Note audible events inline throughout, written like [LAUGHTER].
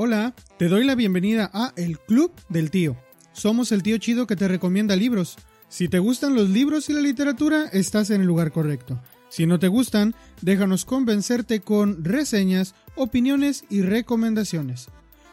Hola, te doy la bienvenida a El Club del Tío. Somos el tío chido que te recomienda libros. Si te gustan los libros y la literatura, estás en el lugar correcto. Si no te gustan, déjanos convencerte con reseñas, opiniones y recomendaciones.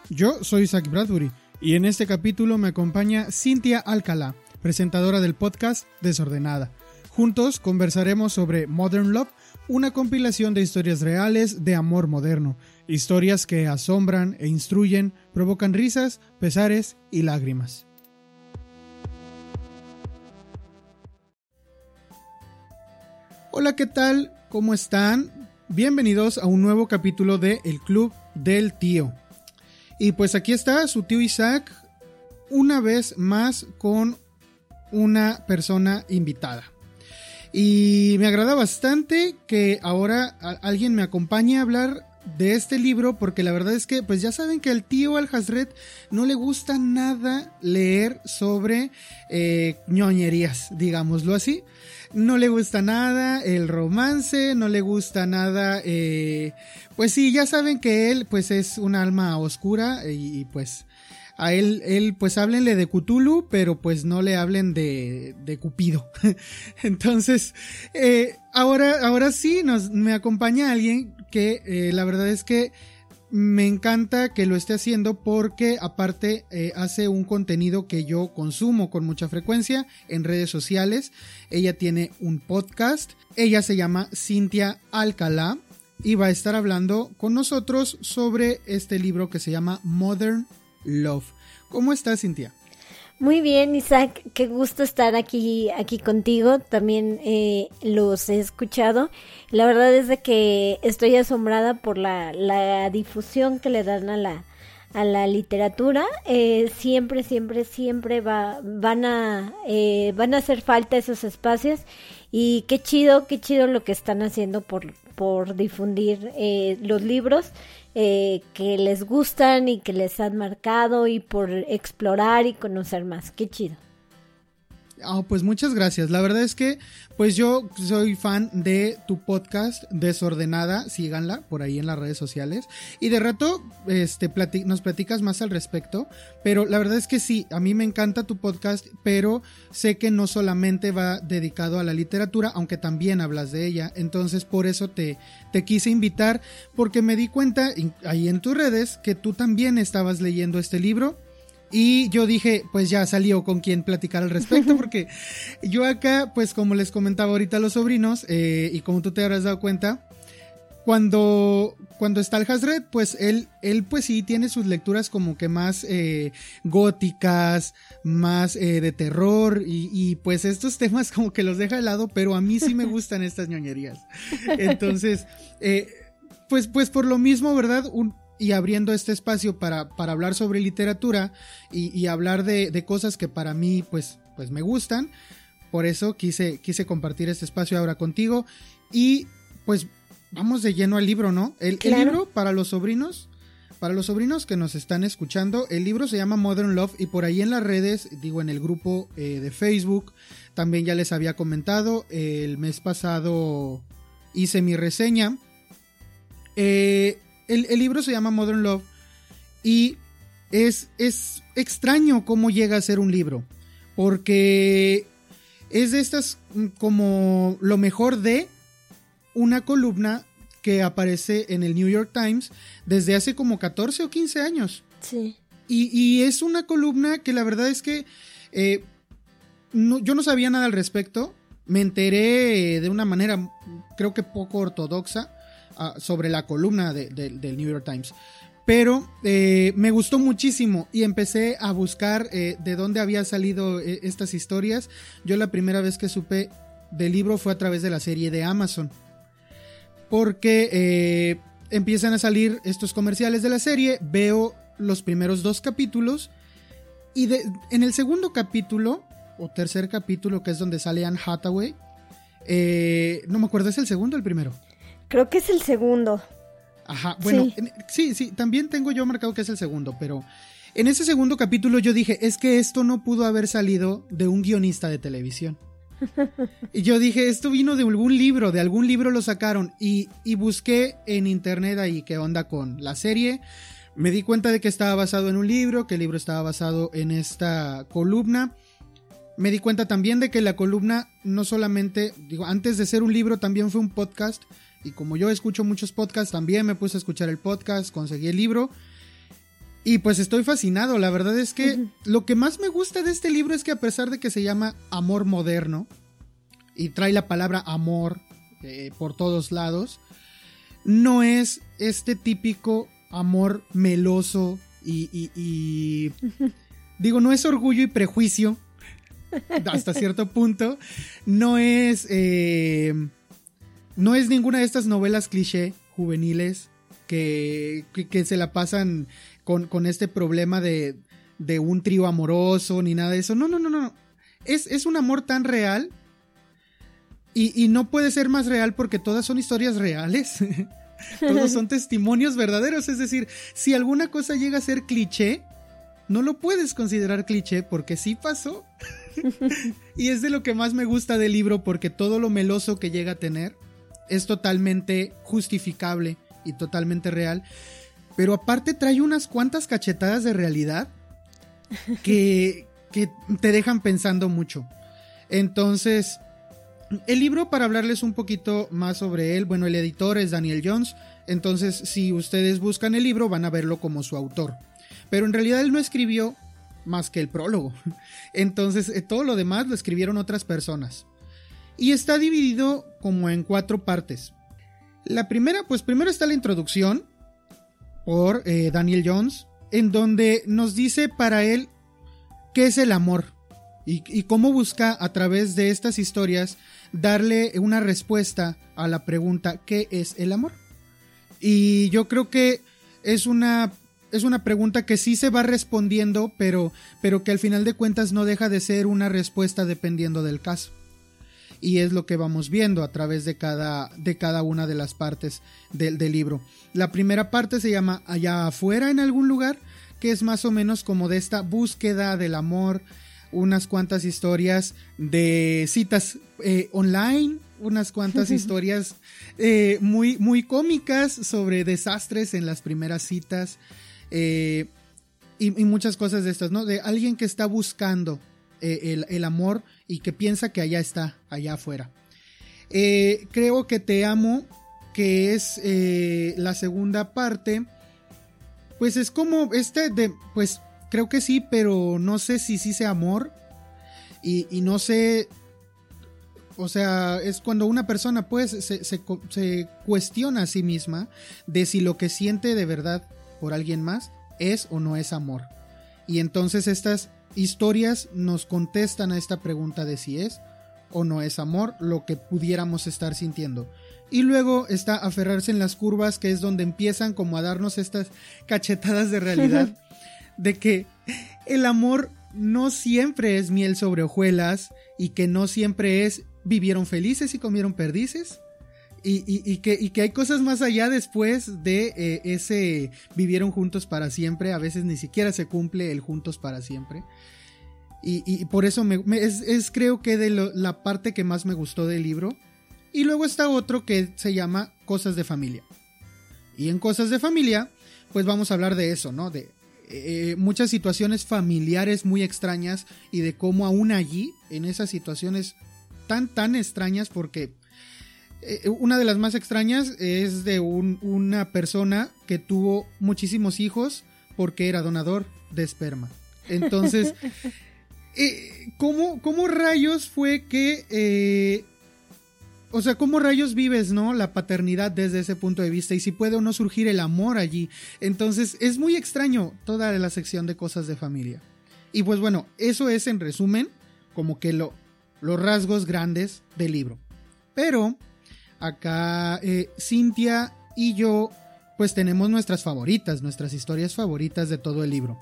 Yo soy Isaac Bradbury y en este capítulo me acompaña Cintia Alcalá, presentadora del podcast Desordenada. Juntos conversaremos sobre Modern Love, una compilación de historias reales de amor moderno, historias que asombran e instruyen, provocan risas, pesares y lágrimas. Hola, ¿qué tal? ¿Cómo están? Bienvenidos a un nuevo capítulo de El Club del Tío. Y pues aquí está su tío Isaac, una vez más con una persona invitada. Y me agrada bastante que ahora alguien me acompañe a hablar de este libro porque la verdad es que pues ya saben que al tío Al no le gusta nada leer sobre eh, ñoñerías, digámoslo así. No le gusta nada el romance, no le gusta nada, eh, pues sí, ya saben que él pues es un alma oscura y, y pues a él, él, pues háblenle de Cthulhu, pero pues no le hablen de, de Cupido. [LAUGHS] Entonces, eh, ahora, ahora sí nos, me acompaña alguien que eh, la verdad es que me encanta que lo esté haciendo porque aparte eh, hace un contenido que yo consumo con mucha frecuencia en redes sociales. Ella tiene un podcast, ella se llama Cintia Alcalá y va a estar hablando con nosotros sobre este libro que se llama Modern Love. ¿Cómo estás, Cintia? Muy bien, Isaac, qué gusto estar aquí, aquí contigo. También eh, los he escuchado. La verdad es de que estoy asombrada por la, la difusión que le dan a la, a la literatura. Eh, siempre, siempre, siempre va, van a, eh, van a hacer falta esos espacios. Y qué chido, qué chido lo que están haciendo por, por difundir los libros eh, que les gustan y que les han marcado y por explorar y conocer más. Qué chido. Oh, pues muchas gracias. La verdad es que, pues yo soy fan de tu podcast Desordenada, síganla por ahí en las redes sociales. Y de rato, este, nos platicas más al respecto. Pero la verdad es que sí, a mí me encanta tu podcast, pero sé que no solamente va dedicado a la literatura, aunque también hablas de ella. Entonces, por eso te, te quise invitar, porque me di cuenta ahí en tus redes que tú también estabas leyendo este libro y yo dije, pues ya salió con quien platicar al respecto, porque yo acá, pues como les comentaba ahorita a los sobrinos, eh, y como tú te habrás dado cuenta, cuando, cuando está el Hasred, pues él, él pues sí tiene sus lecturas como que más eh, góticas, más eh, de terror, y, y, pues estos temas como que los deja de lado, pero a mí sí me [LAUGHS] gustan estas ñoñerías. Entonces, pues, pues por lo mismo, ¿verdad? Un, y abriendo este espacio para, para hablar sobre literatura y, hablar de, cosas que para mí pues, pues me gustan. Por eso quise, quise compartir este espacio ahora contigo. Y pues vamos de lleno al libro, ¿no? El, libro para los sobrinos, para los sobrinos que nos están escuchando, el libro se llama Modern Love y por ahí en las redes, digo en el grupo eh, de Facebook, también ya les había comentado, el mes pasado hice mi reseña. Eh, el, libro se llama Modern Love y es, es extraño cómo llega a ser un libro, porque es de estas mm, como lo mejor de una columna que aparece en el New York Times desde hace como 14 o 15 años. Sí. Y, es una columna que la verdad es que eh, yo no sabía nada al respecto. Me enteré de una manera, creo que poco ortodoxa, sobre la columna del New York Times. Pero eh, me gustó muchísimo y empecé a buscar eh, de dónde había salido eh, estas historias. Yo la primera vez que supe del libro fue a través de la serie de Amazon. Porque empiezan a salir estos comerciales de la serie, veo los primeros dos capítulos y en el segundo capítulo, o tercer capítulo, que es donde sale Anne Hathaway, no me acuerdo, ¿es el segundo o el primero? Creo que es el segundo. Ajá, bueno, sí. sí, también tengo yo marcado que es el segundo, pero en ese segundo capítulo yo dije, es que esto no pudo haber salido de un guionista de televisión. [LAUGHS] y yo dije, esto vino de algún libro, de algún libro lo sacaron y, y busqué en internet ahí qué onda con la serie. Me di cuenta de que estaba basado en un libro, que el libro estaba basado en esta columna. Me di cuenta también de que la columna no solamente, digo, antes de ser un libro también fue un podcast. Y como yo escucho muchos podcasts, también me puse a escuchar el podcast, conseguí el libro. Y pues estoy fascinado. La verdad es que lo que más me gusta de este libro es que a pesar de que se llama Amor Moderno y trae la palabra amor eh, por todos lados, no es este típico amor meloso y, [LAUGHS] digo, no es orgullo y prejuicio hasta cierto punto, no es eh, no es ninguna de estas novelas cliché juveniles que, que, se la pasan con, con este problema de, de, un trío amoroso ni nada de eso. No, no, no, no. Es, es un amor tan real y, y, no puede ser más real porque todas son historias reales. [LAUGHS] Todos son testimonios verdaderos. Es decir, si alguna cosa llega a ser cliché, no lo puedes considerar cliché porque sí pasó. [LAUGHS] y es de lo que más me gusta del libro porque todo lo meloso que llega a tener es totalmente justificable y totalmente real. Pero aparte trae unas cuantas cachetadas de realidad que, [LAUGHS] que te dejan pensando mucho. Entonces, el libro, para hablarles un poquito más sobre él, bueno, el editor es Daniel Jones, entonces si ustedes buscan el libro van a verlo como su autor. Pero en realidad él no escribió más que el prólogo. [LAUGHS] Entonces eh, todo lo demás lo escribieron otras personas. Y está dividido como en cuatro partes. La primera, pues primero está la introducción por eh, Daniel Jones, en donde nos dice para él qué es el amor y, cómo busca a través de estas historias darle una respuesta a la pregunta ¿qué es el amor? Y yo creo que es una es una pregunta que sí se va respondiendo, pero, pero que al final de cuentas no deja de ser una respuesta dependiendo del caso. Y es lo que vamos viendo a través de cada, de cada una de las partes del, del libro. La primera parte se llama Allá afuera en algún lugar, que es más o menos como de esta búsqueda del amor, unas cuantas historias de citas eh, online, unas cuantas [LAUGHS] historias eh, muy, muy cómicas sobre desastres en las primeras citas eh, y, muchas cosas de estas, ¿no? De alguien que está buscando el, el, amor y que piensa que allá está, allá afuera. creo que te amo, que es la segunda parte, pues es como este de, pues creo que sí, pero no sé si sí sea amor. Y, no sé. O sea, es cuando una persona pues se, se, cuestiona a sí misma de si lo que siente de verdad por alguien más es o no es amor. Y entonces estas historias nos contestan a esta pregunta de si es o no es amor lo que pudiéramos estar sintiendo. Y luego está aferrarse en las curvas, que es donde empiezan como a darnos estas cachetadas de realidad [LAUGHS] de que el amor no siempre es miel sobre hojuelas y que no siempre es vivieron felices y comieron perdices. Y, que, hay cosas más allá después de eh, ese vivieron juntos para siempre. A veces ni siquiera se cumple el juntos para siempre. Y, por eso me, es, creo que de la parte que más me gustó del libro. Y luego está otro que se llama Cosas de Familia. Y en Cosas de Familia, pues vamos a hablar de eso, ¿no? De eh, muchas situaciones familiares muy extrañas y de cómo aún allí, en esas situaciones tan, tan extrañas, porque eh, una de las más extrañas es de una persona que tuvo muchísimos hijos porque era donador de esperma. Entonces, [LAUGHS] eh, ¿cómo, ¿cómo, rayos fue que o sea, ¿cómo rayos vives, no? La paternidad desde ese punto de vista y si puede o no surgir el amor allí. Entonces, es muy extraño toda la sección de cosas de familia. Y pues bueno, eso es en resumen como que lo, los rasgos grandes del libro. Pero acá eh, Cintia y yo pues tenemos nuestras favoritas, nuestras historias favoritas de todo el libro.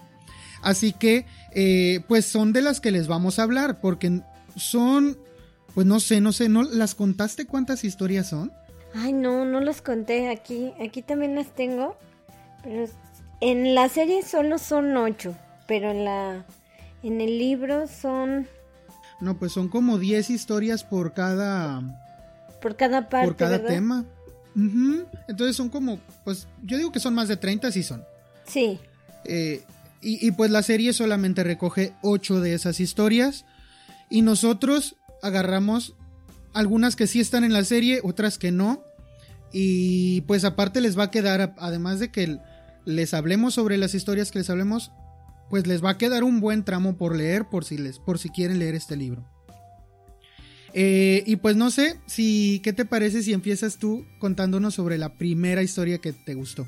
Así que eh, pues son de las que les vamos a hablar porque son pues no sé, no sé, ¿no las contaste cuántas historias son? Ay, no, no las conté. Aquí, aquí también las tengo. Pero en la serie solo son ocho, pero en la, en el libro son. No, pues son como diez historias por cada. Por cada parte. Por cada tema. Entonces son como, pues yo digo que son más de 30, sí son. Sí. Eh, y, y, pues la serie solamente recoge ocho de esas historias. Y nosotros agarramos algunas que sí están en la serie, otras que no. Y pues aparte les va a quedar, además de que les hablemos sobre las historias que les hablemos, pues les va a quedar un buen tramo por leer por si, les, por si quieren leer este libro. Eh, y pues no sé, si, ¿qué te parece si empiezas tú contándonos sobre la primera historia que te gustó?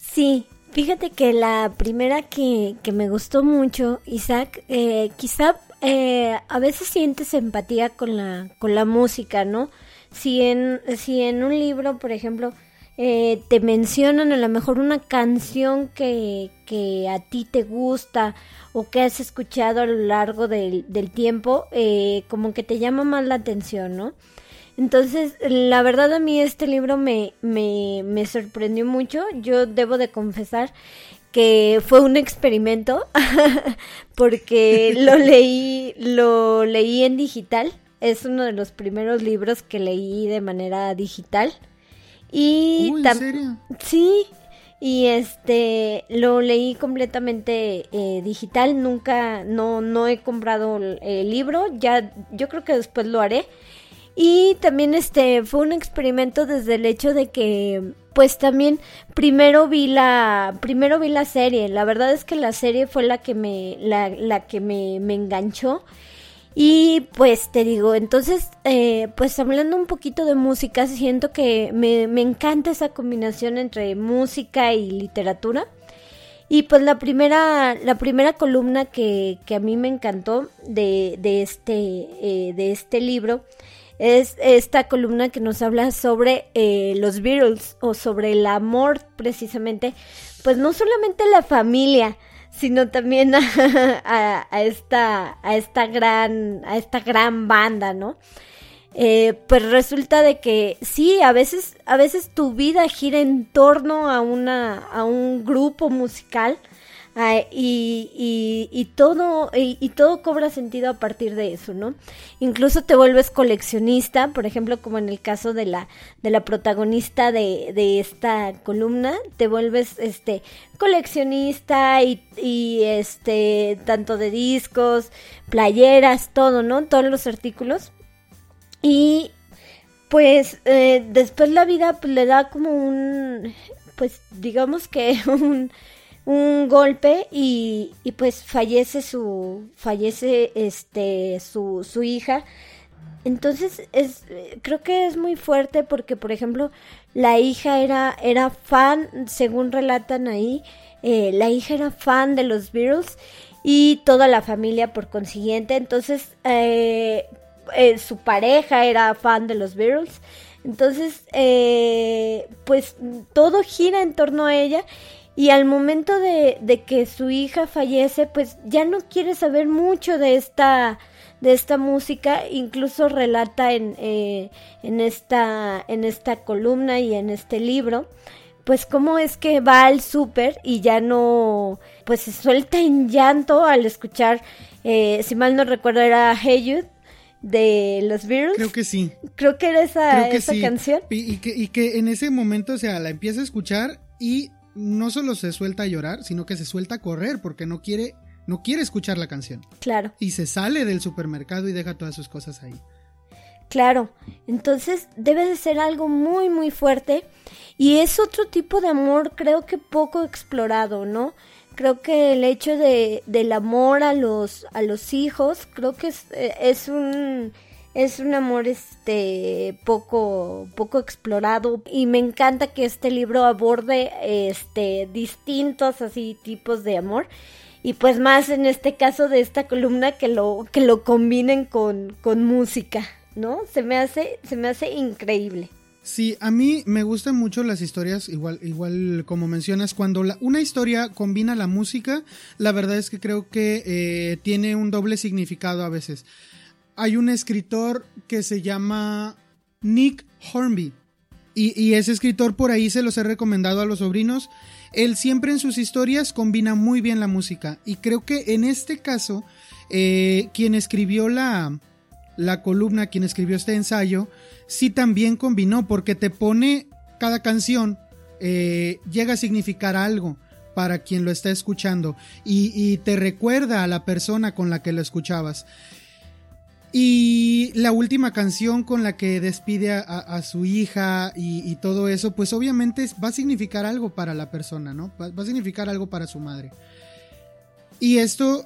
Sí, fíjate que la primera que, que me gustó mucho, Isaac, eh, quizá eh, a veces sientes empatía con la, con la música, ¿no? Si en, si en un libro, por ejemplo, eh, te mencionan a lo mejor una canción que, que, a ti te gusta o que has escuchado a lo largo del, del tiempo, eh, como que te llama más la atención, ¿no? Entonces, la verdad a mí este libro me, me, me sorprendió mucho. Yo debo de confesar que fue un experimento [LAUGHS] porque lo [LAUGHS] leí, lo leí en digital. Es uno de los primeros libros que leí de manera digital. Y Uy, ¿en serio? Sí, y este lo leí completamente eh, digital, nunca no no he comprado el, el, libro, ya yo creo que después lo haré. Y también este fue un experimento desde el hecho de que pues también primero vi la primero vi la serie, la verdad es que la serie fue la que me la, la que me, me enganchó y pues te digo, entonces, eh, pues hablando un poquito de música, siento que me, me, encanta esa combinación entre música y literatura. Y pues la primera, la primera columna que, que a mí me encantó de, de, este, eh, de este libro es esta columna que nos habla sobre eh, los Beatles o sobre el amor precisamente, pues no solamente la familia, sino también [LAUGHS] a, a, esta a esta gran a esta gran banda no eh, pues resulta de que sí a veces a veces tu vida gira en torno a una a un grupo musical Uh, y, y, y, todo y, y, todo cobra sentido a partir de eso, ¿no? Incluso te vuelves coleccionista, por ejemplo, como en el caso de la de la protagonista de, de esta columna, te vuelves este coleccionista y, y este tanto de discos, playeras, todo, ¿no? Todos los artículos y pues eh, después la vida pues, le da como un pues digamos que [LAUGHS] un un golpe y, y, pues fallece su fallece este su, su hija. Entonces es creo que es muy fuerte porque por ejemplo la hija era era fan según relatan ahí eh, la hija era fan de los Beatles y toda la familia por consiguiente. Entonces eh, eh, su pareja era fan de los Beatles. Entonces pues todo gira en torno a ella y al momento de, de, que su hija fallece, pues ya no quiere saber mucho de esta de esta música, incluso relata en, eh, en esta en esta columna y en este libro, pues cómo es que va al súper y ya no, pues se suelta en llanto al escuchar, eh, si mal no recuerdo era Hey de los Beatles. Creo que sí. Creo que era esa, que esa sí. canción. Y, y, que, y que en ese momento, o sea, la empieza a escuchar y no solo se suelta a llorar, sino que se suelta a correr porque no quiere, no quiere escuchar la canción. Claro. Y se sale del supermercado y deja todas sus cosas ahí. Claro, entonces debe de ser algo muy muy fuerte y es otro tipo de amor creo que poco explorado, ¿no? Creo que el hecho de, del amor a los, a los hijos creo que es, es un es un amor este poco poco explorado. Y me encanta que este libro aborde este distintos así tipos de amor. Y pues más en este caso de esta columna que lo que lo combinen con, con música no se me hace se me hace increíble. Sí, a mí me gustan mucho las historias, igual, igual como mencionas, cuando la, una historia combina la música, la verdad es que creo que eh, tiene un doble significado a veces hay un escritor que se llama Nick Hornby. Y, y, ese escritor por ahí se los he recomendado a los sobrinos. Él siempre en sus historias combina muy bien la música. Y creo que en este caso, eh, quien escribió la, la columna, quien escribió este ensayo, sí también combinó, porque te pone cada canción, eh, llega a significar algo para quien lo está escuchando y, te recuerda a la persona con la que lo escuchabas. Y la última canción con la que despide a, su hija y, todo eso, pues obviamente va a significar algo para la persona, ¿no? Va, a significar algo para su madre. Y esto,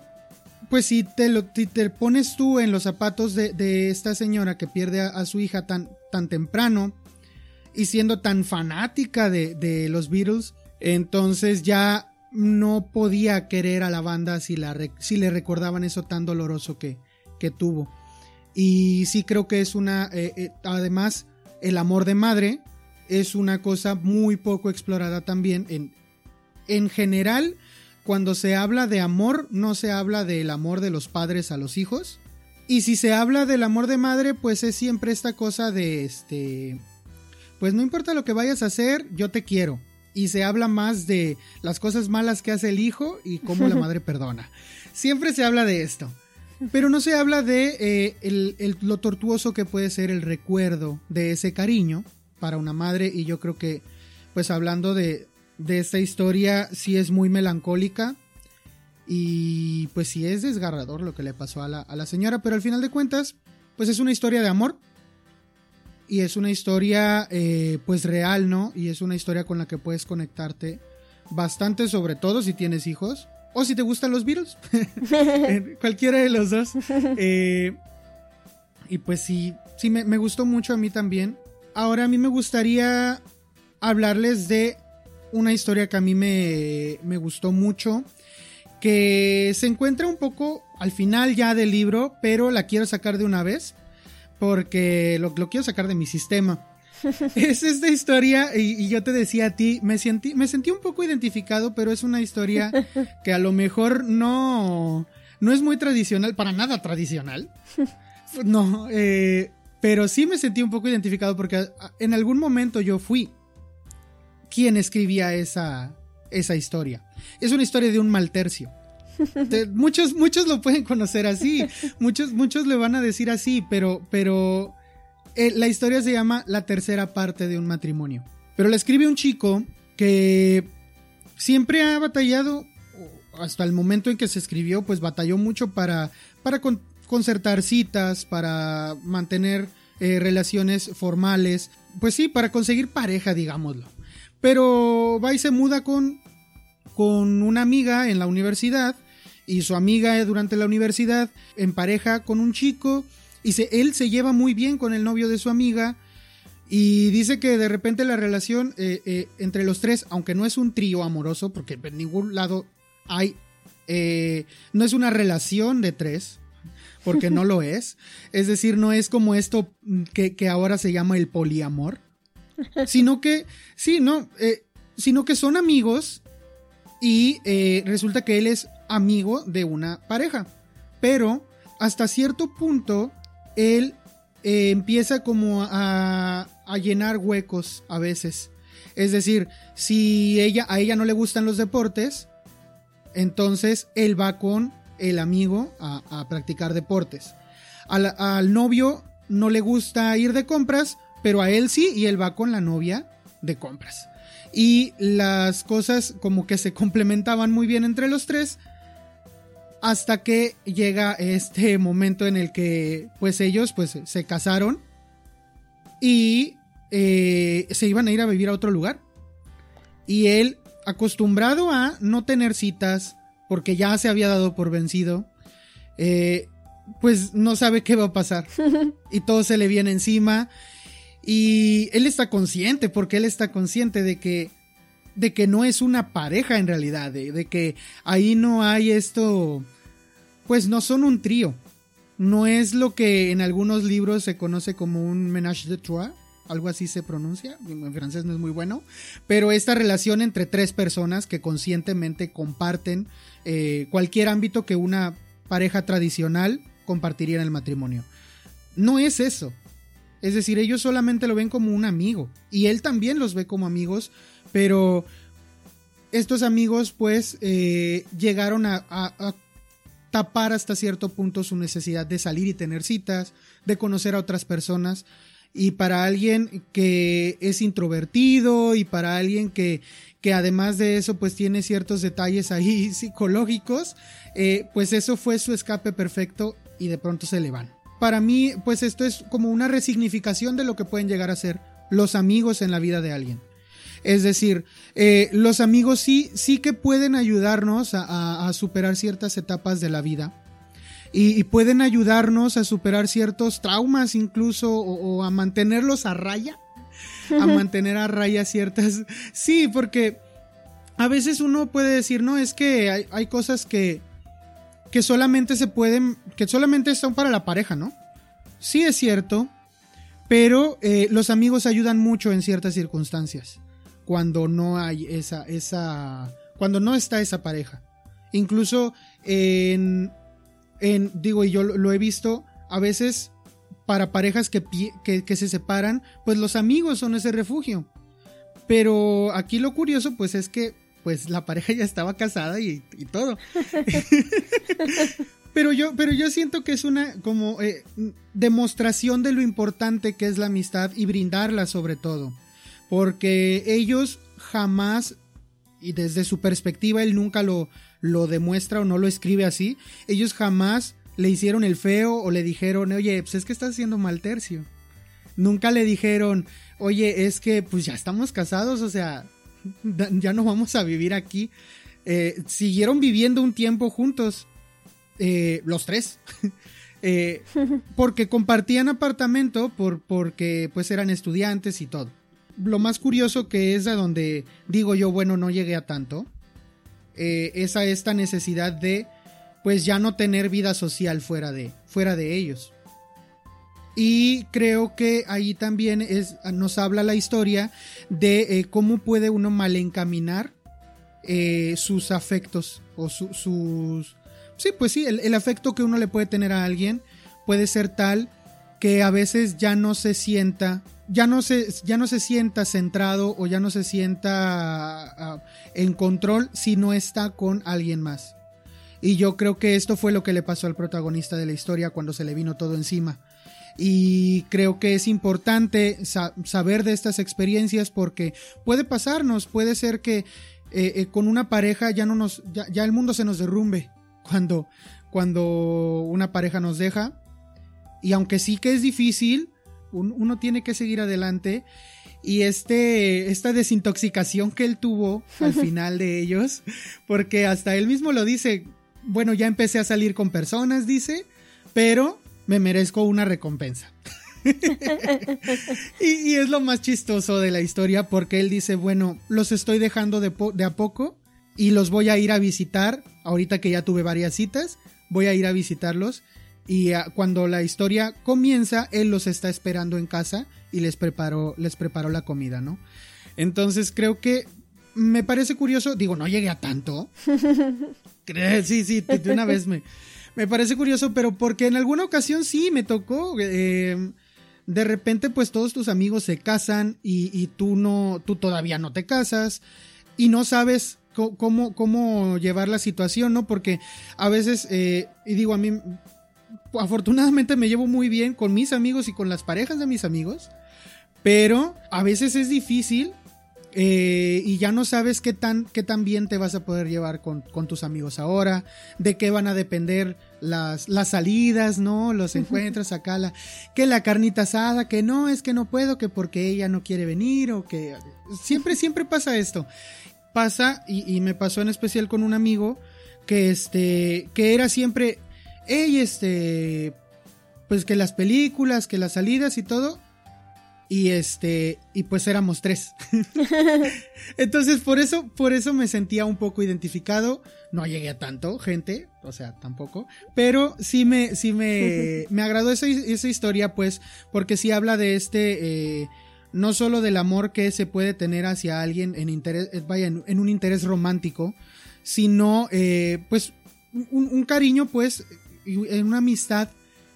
pues si te, lo, te pones tú en los zapatos de, esta señora que pierde a, su hija tan, tan temprano y siendo tan fanática de, los Beatles, entonces ya no podía querer a la banda si, la, si le recordaban eso tan doloroso que, que tuvo. Y sí creo que es una, eh, eh, además, el amor de madre es una cosa muy poco explorada también. En, en general, cuando se habla de amor, no se habla del amor de los padres a los hijos. Y si se habla del amor de madre, pues es siempre esta cosa de este, pues no importa lo que vayas a hacer, yo te quiero. Y se habla más de las cosas malas que hace el hijo y cómo la madre [LAUGHS] perdona. Siempre se habla de esto. Pero no se habla de eh, lo tortuoso que puede ser el recuerdo de ese cariño para una madre. Y yo creo que, pues hablando de, esta historia, sí es muy melancólica. Y pues sí es desgarrador lo que le pasó a la, señora. Pero al final de cuentas, pues es una historia de amor. Y es una historia eh, pues real, ¿no? Y es una historia con la que puedes conectarte bastante, sobre todo si tienes hijos o si te gustan los Beatles. [LAUGHS] [LAUGHS] Cualquiera de los dos. Eh, y pues sí, sí, me, gustó mucho a mí también. Ahora a mí me gustaría hablarles de una historia que a mí me, me gustó mucho. Que se encuentra un poco al final ya del libro, pero la quiero sacar de una vez. Porque lo, lo quiero sacar de mi sistema. [LAUGHS] es esta historia, y, yo te decía a ti, me sentí, me sentí un poco identificado, pero es una historia [LAUGHS] que a lo mejor no, no es muy tradicional, para nada tradicional. [LAUGHS] No, eh, pero sí me sentí un poco identificado porque en algún momento yo fui quien escribía esa, esa historia. Es una historia de un mal tercio. muchos, muchos lo pueden conocer así, muchos, muchos le van a decir así, pero, pero eh, la historia se llama La tercera parte de un matrimonio. Pero la escribe un chico que siempre ha batallado, hasta el momento en que se escribió, pues batalló mucho para, para concertar citas, para mantener eh, relaciones formales, pues sí, para conseguir pareja, digámoslo. Pero va y se muda con, con una amiga en la universidad y su amiga durante la universidad en pareja con un chico y él se lleva muy bien con el novio de su amiga. Y dice que de repente la relación eh, eh, entre los tres, aunque no es un trío amoroso, porque en ningún lado hay. Eh, no es una relación de tres, porque no lo es. [LAUGHS] Es decir, no es como esto que, que ahora se llama el poliamor. [LAUGHS] Sino que, sí, no, sino que son amigos y resulta que él es amigo de una pareja. Pero hasta cierto punto él eh, empieza como a, llenar huecos a veces. Es decir, si ella, a ella no le gustan los deportes, entonces él va con el amigo a, practicar deportes. Al, al, novio no le gusta ir de compras, pero a él sí, y él va con la novia de compras. Y las cosas como que se complementaban muy bien entre los tres, hasta que llega este momento en el que pues ellos pues se casaron y eh, se iban a ir a vivir a otro lugar. Y él, acostumbrado a no tener citas, porque ya se había dado por vencido, eh, pues no sabe qué va a pasar. [LAUGHS] Y todo se le viene encima. Y él está consciente, porque él está consciente de que de que no es una pareja en realidad, de, que ahí no hay esto, pues no son un trío. No es lo que en algunos libros se conoce como un ménage de trois, algo así se pronuncia, en francés no es muy bueno, pero esta relación entre tres personas que conscientemente comparten eh, cualquier ámbito que una pareja tradicional compartiría en el matrimonio. No es eso. Es decir, ellos solamente lo ven como un amigo y él también los ve como amigos, pero estos amigos pues eh, llegaron a, tapar hasta cierto punto su necesidad de salir y tener citas, de conocer a otras personas y para alguien que es introvertido y para alguien que, que además de eso pues tiene ciertos detalles ahí [LAUGHS] psicológicos, eh, pues eso fue su escape perfecto y de pronto se le van. Para mí pues esto es como una resignificación de lo que pueden llegar a ser los amigos en la vida de alguien. Es decir, eh, los amigos sí, sí que pueden ayudarnos a, superar ciertas etapas de la vida. Y, pueden ayudarnos a superar ciertos traumas incluso o, a mantenerlos a raya. A mantener a raya ciertas... Sí, porque a veces uno puede decir, no, es que hay, hay cosas que, que solamente se pueden, que solamente están para la pareja, ¿no? Sí es cierto, pero eh, los amigos ayudan mucho en ciertas circunstancias cuando no hay esa, esa, cuando no está esa pareja. Incluso en, en digo, y yo lo he visto, a veces para parejas que, que, se separan, pues los amigos son ese refugio. Pero aquí lo curioso, pues es que, pues la pareja ya estaba casada y, todo. [LAUGHS] pero yo, pero yo siento que es una como eh, demostración de lo importante que es la amistad y brindarla sobre todo porque ellos jamás, y desde su perspectiva él nunca lo, lo demuestra o no lo escribe así, ellos jamás le hicieron el feo o le dijeron, oye, pues es que estás haciendo mal tercio. Nunca le dijeron, oye, es que pues ya estamos casados, o sea, ya no vamos a vivir aquí. Eh, siguieron viviendo un tiempo juntos, eh, los tres. [LAUGHS] Eh, [LAUGHS] porque compartían apartamento por, porque pues eran estudiantes y todo lo más curioso que es a donde digo yo, bueno, no llegué a tanto, eh, es a esta necesidad de, pues ya no tener vida social fuera de, fuera de ellos. Y creo que ahí también es, nos habla la historia de eh, cómo puede uno mal encaminar eh, sus afectos o sus... Sí, pues sí, el afecto que uno le puede tener a alguien puede ser tal que a veces ya no se sienta ya no se, ya no se sienta centrado o ya no se sienta ah, en control si no está con alguien más. Y yo creo que esto fue lo que le pasó al protagonista de la historia cuando se le vino todo encima. Y creo que es importante saber de estas experiencias porque puede pasarnos, puede ser que eh, eh, con una pareja ya no nos, ya, el mundo se nos derrumbe cuando, cuando una pareja nos deja. Y aunque sí que es difícil, uno tiene que seguir adelante. Y este, esta desintoxicación que él tuvo al final de ellos, porque hasta él mismo lo dice, bueno, ya empecé a salir con personas, dice, pero me merezco una recompensa. [LAUGHS] y, es lo más chistoso de la historia porque él dice, bueno, los estoy dejando de, de a poco y los voy a ir a visitar, ahorita que ya tuve varias citas, voy a ir a visitarlos y ah, cuando la historia comienza, él los está esperando en casa y les preparó, les preparó la comida, ¿no? Entonces creo que me parece curioso, digo, no llegué a tanto. [LAUGHS] sí, sí, de una vez me, me parece curioso, pero porque en alguna ocasión sí me tocó. Eh, de repente, pues todos tus amigos se casan y, tú no, tú todavía no te casas y no sabes cómo, cómo llevar la situación, ¿no? Porque a veces, eh, y digo, a mí afortunadamente me llevo muy bien con mis amigos y con las parejas de mis amigos, pero a veces es difícil eh, y ya no sabes qué tan, qué tan bien te vas a poder llevar con, tus amigos ahora, de qué van a depender las, las salidas, ¿no? Los encuentros acá, la, que la carnita asada, que no, es que no puedo, que porque ella no quiere venir o que... Siempre, siempre pasa esto. Pasa, y, y me pasó en especial con un amigo, que este, que era siempre, hey, este, pues que las películas, que las salidas y todo. Y este, y pues éramos tres. [LAUGHS] [LAUGHS] Entonces, por eso, por eso me sentía un poco identificado. No llegué a tanto, gente, o sea, tampoco. Pero sí me, sí me, [LAUGHS] me agradó esa, esa historia, pues, porque sí habla de este, eh, no solo del amor que se puede tener hacia alguien en interés, eh, vaya, en, un interés romántico, sino, eh, pues, un, un, cariño, pues, en una amistad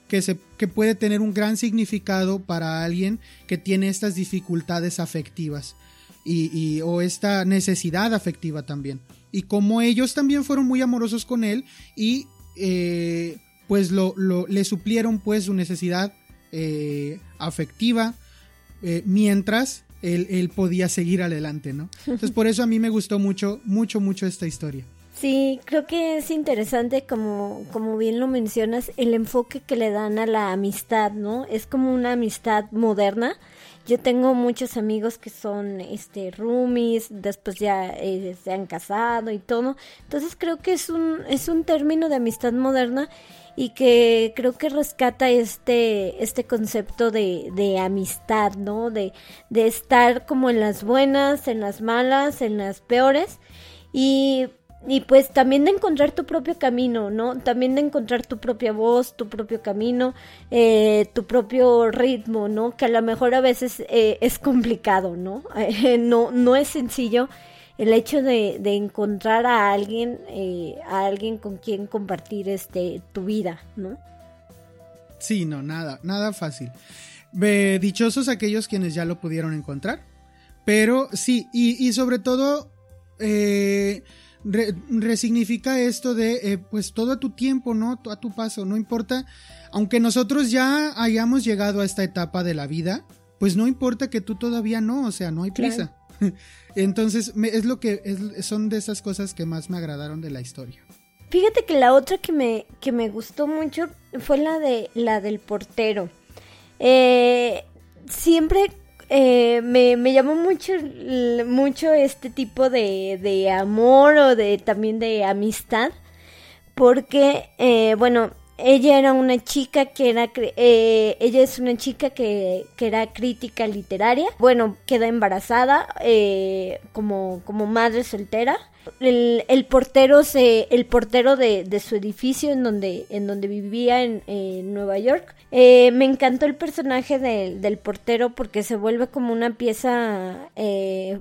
que, se, que puede tener un gran significado para alguien que tiene estas dificultades afectivas y, o esta necesidad afectiva también. Y como ellos también fueron muy amorosos con él y eh, pues lo, le suplieron pues su necesidad eh, afectiva eh, mientras él, él podía seguir adelante, ¿no? Entonces por eso a mí me gustó mucho, mucho, mucho esta historia. Sí, creo que es interesante, como, como bien lo mencionas, el enfoque que le dan a la amistad, ¿no? Es como una amistad moderna. Yo tengo muchos amigos que son este roomies, después ya eh, se han casado y todo. Entonces creo que es un, es un término de amistad moderna y que creo que rescata este, este concepto de, de amistad, ¿no? De, de estar como en las buenas, en las malas, en las peores. Y y pues también de encontrar tu propio camino, ¿no? También de encontrar tu propia voz, tu propio camino, eh, tu propio ritmo, ¿no? Que a lo mejor a veces eh, es complicado, ¿no? [LAUGHS] no, no es sencillo el hecho de, de encontrar a alguien, eh, a alguien con quien compartir este tu vida, ¿no? Sí, no, nada, nada fácil. dichosos aquellos quienes ya lo pudieron encontrar. Pero sí, y, y sobre todo, eh, resignifica esto de eh, pues todo a tu tiempo, ¿no? A tu paso, no importa, aunque nosotros ya hayamos llegado a esta etapa de la vida, pues no importa que tú todavía no, o sea, no hay prisa. [LAUGHS] Entonces, es lo que son de esas cosas que más me agradaron de la historia. Fíjate que la otra que me, que me gustó mucho fue la de la del portero. Eh, siempre eh, me, me, llamó mucho, mucho este tipo de, de, amor o de también de amistad, porque, eh, bueno, ella era una chica que era, eh, ella es una chica que, que, era crítica literaria, bueno, queda embarazada eh, como, como madre soltera. El, el portero se, el portero de, de, su edificio en donde, en donde vivía en, Nueva York. Eh, me encantó el personaje de, del portero porque se vuelve como una pieza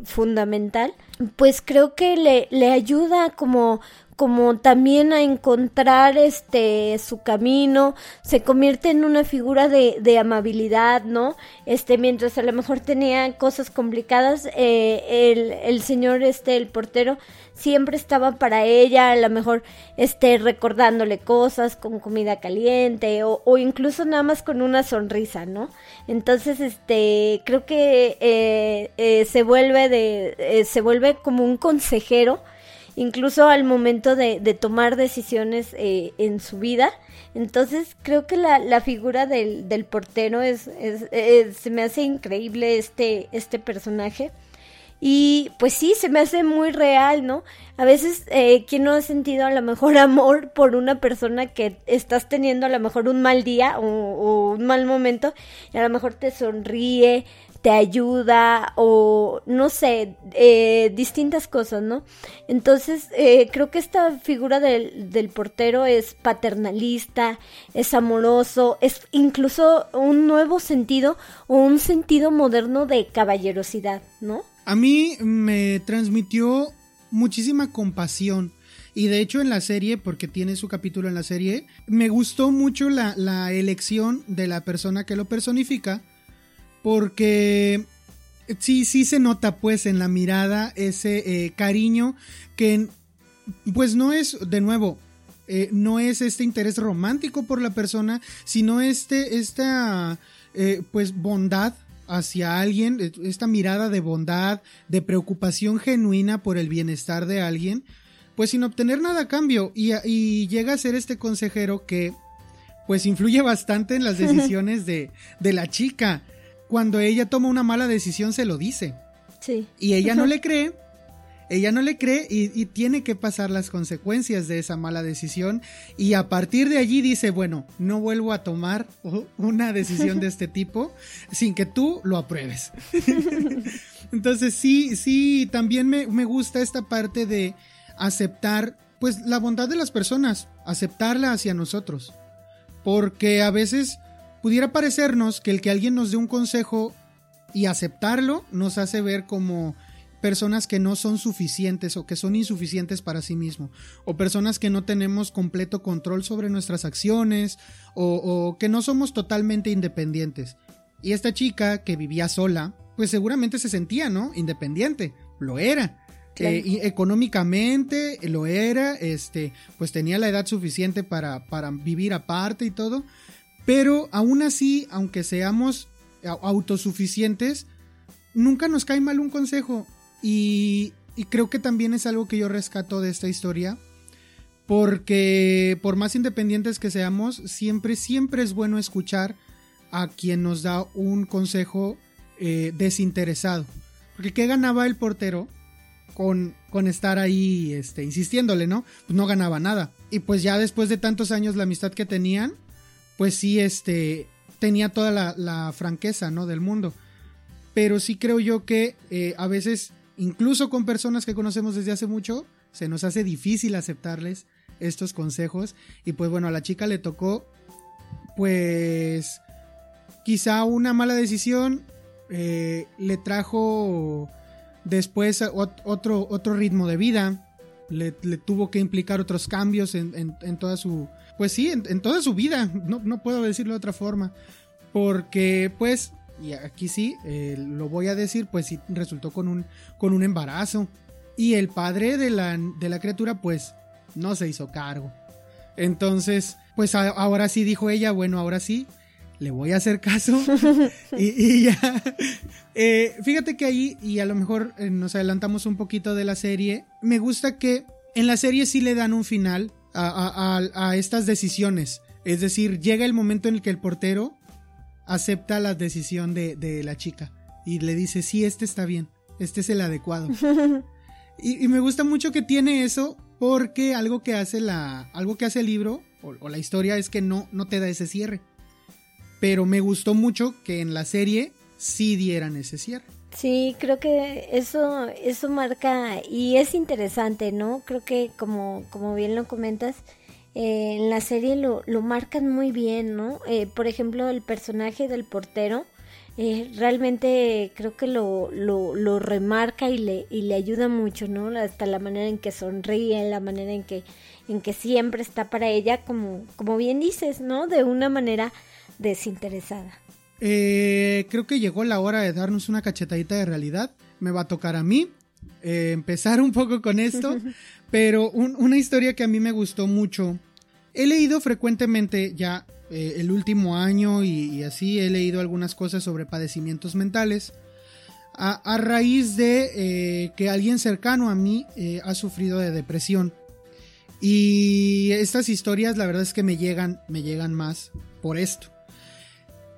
fundamental. Pues creo que le, le ayuda como como también a encontrar este su camino, se convierte en una figura de, de amabilidad, ¿no? Este, mientras a lo mejor tenía cosas complicadas, eh, el, el señor, este, el portero, siempre estaba para ella, a lo mejor este, recordándole cosas con comida caliente o, o incluso nada más con una sonrisa, ¿no? Entonces, este, creo que eh, eh, se vuelve de, se vuelve como un consejero incluso al momento de, tomar decisiones eh, en su vida. Entonces creo que la, figura del, del portero es, es, se me hace increíble este, este personaje. Y pues sí, se me hace muy real, ¿no? A veces, eh, ¿quién no ha sentido a lo mejor [LAUGHS] amor por una persona que estás teniendo a lo mejor un mal día o un mal momento y a lo mejor te sonríe, te ayuda o no sé, eh, distintas cosas, ¿no? Entonces, eh, creo que esta figura del, del, portero es paternalista, es amoroso, es incluso un nuevo sentido o un sentido moderno de caballerosidad, ¿no? A mí me transmitió muchísima compasión. Y de hecho en la serie, porque tiene su capítulo en la serie, me gustó mucho la, la elección de la persona que lo personifica porque sí, sí se nota pues en la mirada ese eh, cariño que pues no es, de nuevo, eh, no es este interés romántico por la persona, sino este, esta eh, pues bondad hacia alguien, esta mirada de bondad, de preocupación genuina por el bienestar de alguien, pues sin obtener nada a cambio. Y, y llega a ser este consejero que pues influye bastante en las [LAUGHS] decisiones de, de la chica cuando ella toma una mala decisión se lo dice. Sí. Y ella no le cree, ella no le cree y, tiene que pasar las consecuencias de esa mala decisión y a partir de allí dice, bueno, no vuelvo a tomar una decisión de este tipo sin que tú lo apruebes. [LAUGHS] Entonces sí, sí, también me, me gusta esta parte de aceptar pues la bondad de las personas, aceptarla hacia nosotros. Porque a veces pudiera parecernos que el que alguien nos dé un consejo y aceptarlo nos hace ver como personas que no son suficientes o que son insuficientes para sí mismo, o personas que no tenemos completo control sobre nuestras acciones, o, o, que no somos totalmente independientes. Y esta chica que vivía sola, pues seguramente se sentía, ¿no? Independiente, lo era. Claro. Eh, económicamente lo era, este, pues tenía la edad suficiente para, para vivir aparte y todo, pero aún así, aunque seamos autosuficientes, nunca nos cae mal un consejo. Y, creo que también es algo que yo rescato de esta historia. Porque por más independientes que seamos, siempre, siempre es bueno escuchar a quien nos da un consejo eh, desinteresado. Porque ¿qué ganaba el portero con, con estar ahí este, insistiéndole, no? Pues no ganaba nada. Y pues ya después de tantos años la amistad que tenían, pues sí, este, tenía toda la, franqueza, ¿no? Del mundo. Pero sí creo yo que eh, a veces, incluso con personas que conocemos desde hace mucho, se nos hace difícil aceptarles estos consejos. Y pues bueno, a la chica le tocó, pues, quizá una mala decisión, eh, le trajo después otro, otro ritmo de vida, le, tuvo que implicar otros cambios en, toda su, pues sí, en, toda su vida, no, no, puedo decirlo de otra forma, porque pues, y aquí sí, eh, lo voy a decir, pues sí, resultó con un, con un embarazo, y el padre de la, de la criatura pues no se hizo cargo. Entonces, pues ahora sí dijo ella, bueno, ahora sí, le voy a hacer caso. [LAUGHS] y, ya. Eh, fíjate que ahí, y a lo mejor eh, nos adelantamos un poquito de la serie, me gusta que en la serie sí le dan un final a, estas decisiones. Es decir, llega el momento en el que el portero acepta la decisión de, la chica y le dice, sí, este está bien, este es el adecuado. [LAUGHS] y, me gusta mucho que tiene eso porque algo que hace, la, algo que hace el libro o, o la historia es que no, no te da ese cierre pero me gustó mucho que en la serie sí dieran ese cierre. Sí, creo que eso, eso marca y es interesante, ¿no? Creo que como, como bien lo comentas, eh, en la serie lo, lo, marcan muy bien, ¿no? Eh, por ejemplo, el personaje del portero eh, realmente creo que lo, lo, lo, remarca y le, y le ayuda mucho, ¿no? Hasta la manera en que sonríe, la manera en que, en que siempre está para ella, como, como bien dices, ¿no? De una manera desinteresada. Eh, creo que llegó la hora de darnos una cachetadita de realidad. Me va a tocar a mí eh, empezar un poco con esto, [LAUGHS] pero una historia que a mí me gustó mucho. He leído frecuentemente ya eh, el último año y, así he leído algunas cosas sobre padecimientos mentales. A, raíz de que alguien cercano a mí ha sufrido de depresión. Y estas historias la verdad es que me llegan, me llegan más por esto.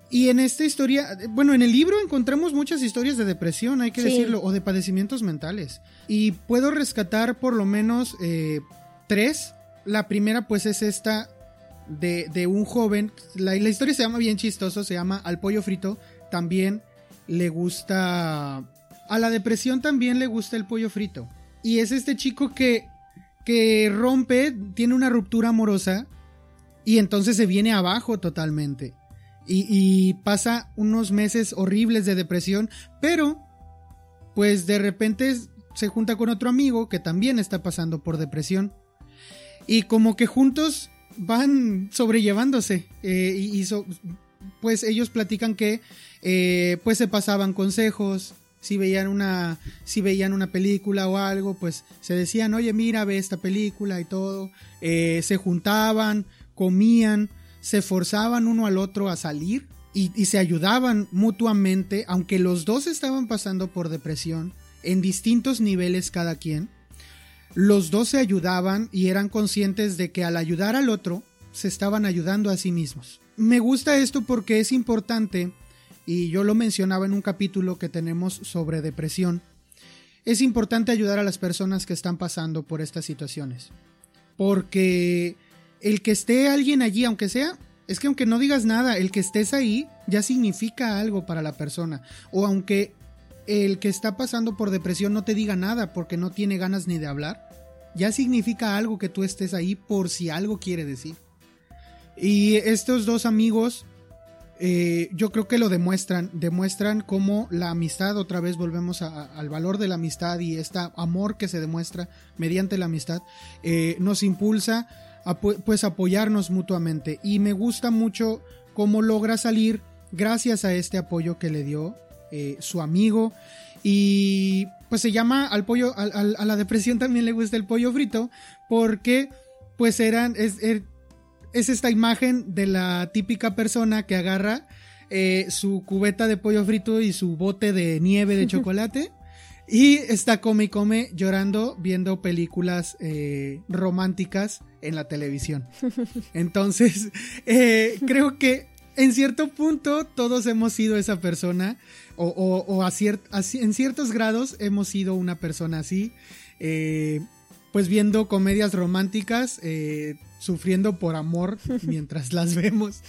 Y en esta historia, bueno, en el libro encontramos muchas historias de depresión, hay que decirlo, o de padecimientos mentales. Y puedo rescatar por lo menos eh, tres. La primera pues es esta de, un joven, la, la, historia se llama bien chistoso, se llama Al pollo frito, también le gusta... A la depresión también le gusta el pollo frito. Y es este chico que, que rompe, tiene una ruptura amorosa y entonces se viene abajo totalmente y, pasa unos meses horribles de depresión, pero pues de repente se junta con otro amigo que también está pasando por depresión. Y como que juntos van sobrellevándose eh, y, pues ellos platican que eh, pues se pasaban consejos si veían una si veían una película o algo pues se decían oye mira ve esta película y todo eh, se juntaban comían se forzaban uno al otro a salir y, se ayudaban mutuamente, aunque los dos estaban pasando por depresión en distintos niveles cada quien. Los dos se ayudaban y eran conscientes de que al ayudar al otro se estaban ayudando a sí mismos. Me gusta esto porque es importante, y yo lo mencionaba en un capítulo que tenemos sobre depresión, es importante ayudar a las personas que están pasando por estas situaciones. Porque el que esté alguien allí, aunque sea, es que aunque no digas nada, el que estés ahí ya significa algo para la persona. O aunque el que está pasando por depresión no te diga nada porque no tiene ganas ni de hablar, ya significa algo que tú estés ahí por si algo quiere decir. Y estos dos amigos, eh, yo creo que lo demuestran, demuestran cómo la amistad, otra vez volvemos al valor de la amistad y este amor que se demuestra mediante la amistad, eh, nos impulsa pues apoyarnos mutuamente. Y me gusta mucho cómo logra salir gracias a este apoyo que le dio eh, su amigo. Y pues se llama al pollo, a, la depresión también le gusta el pollo frito, porque pues eran, es, er, es esta imagen de la típica persona que agarra eh, su cubeta de pollo frito y su bote de nieve de [LAUGHS] chocolate. Y está come y come llorando viendo películas eh, románticas en la televisión. [LAUGHS] Entonces, [LAUGHS] eh, creo que en cierto punto todos hemos sido esa persona o, a en ciertos grados hemos sido una persona así. Eh, pues viendo comedias románticas, sufriendo por amor [LAUGHS] mientras las vemos.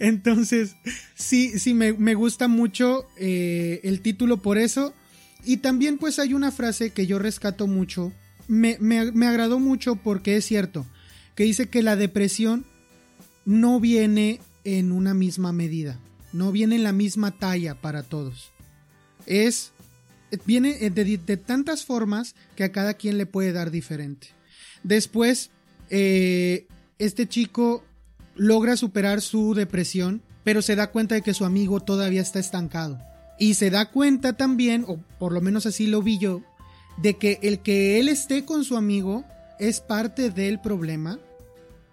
Entonces, sí, sí, me, me gusta mucho el título por eso. Y también pues hay una frase que yo rescato mucho, me, me, agradó mucho porque es cierto, que dice que la depresión no viene en una misma medida, no viene en la misma talla para todos. Es, viene de, de tantas formas que a cada quien le puede dar diferente. Después, eh, este chico logra superar su depresión, pero se da cuenta de que su amigo todavía está estancado y se da cuenta también, o por lo menos así lo vi yo, de que el que él esté con su amigo es parte del problema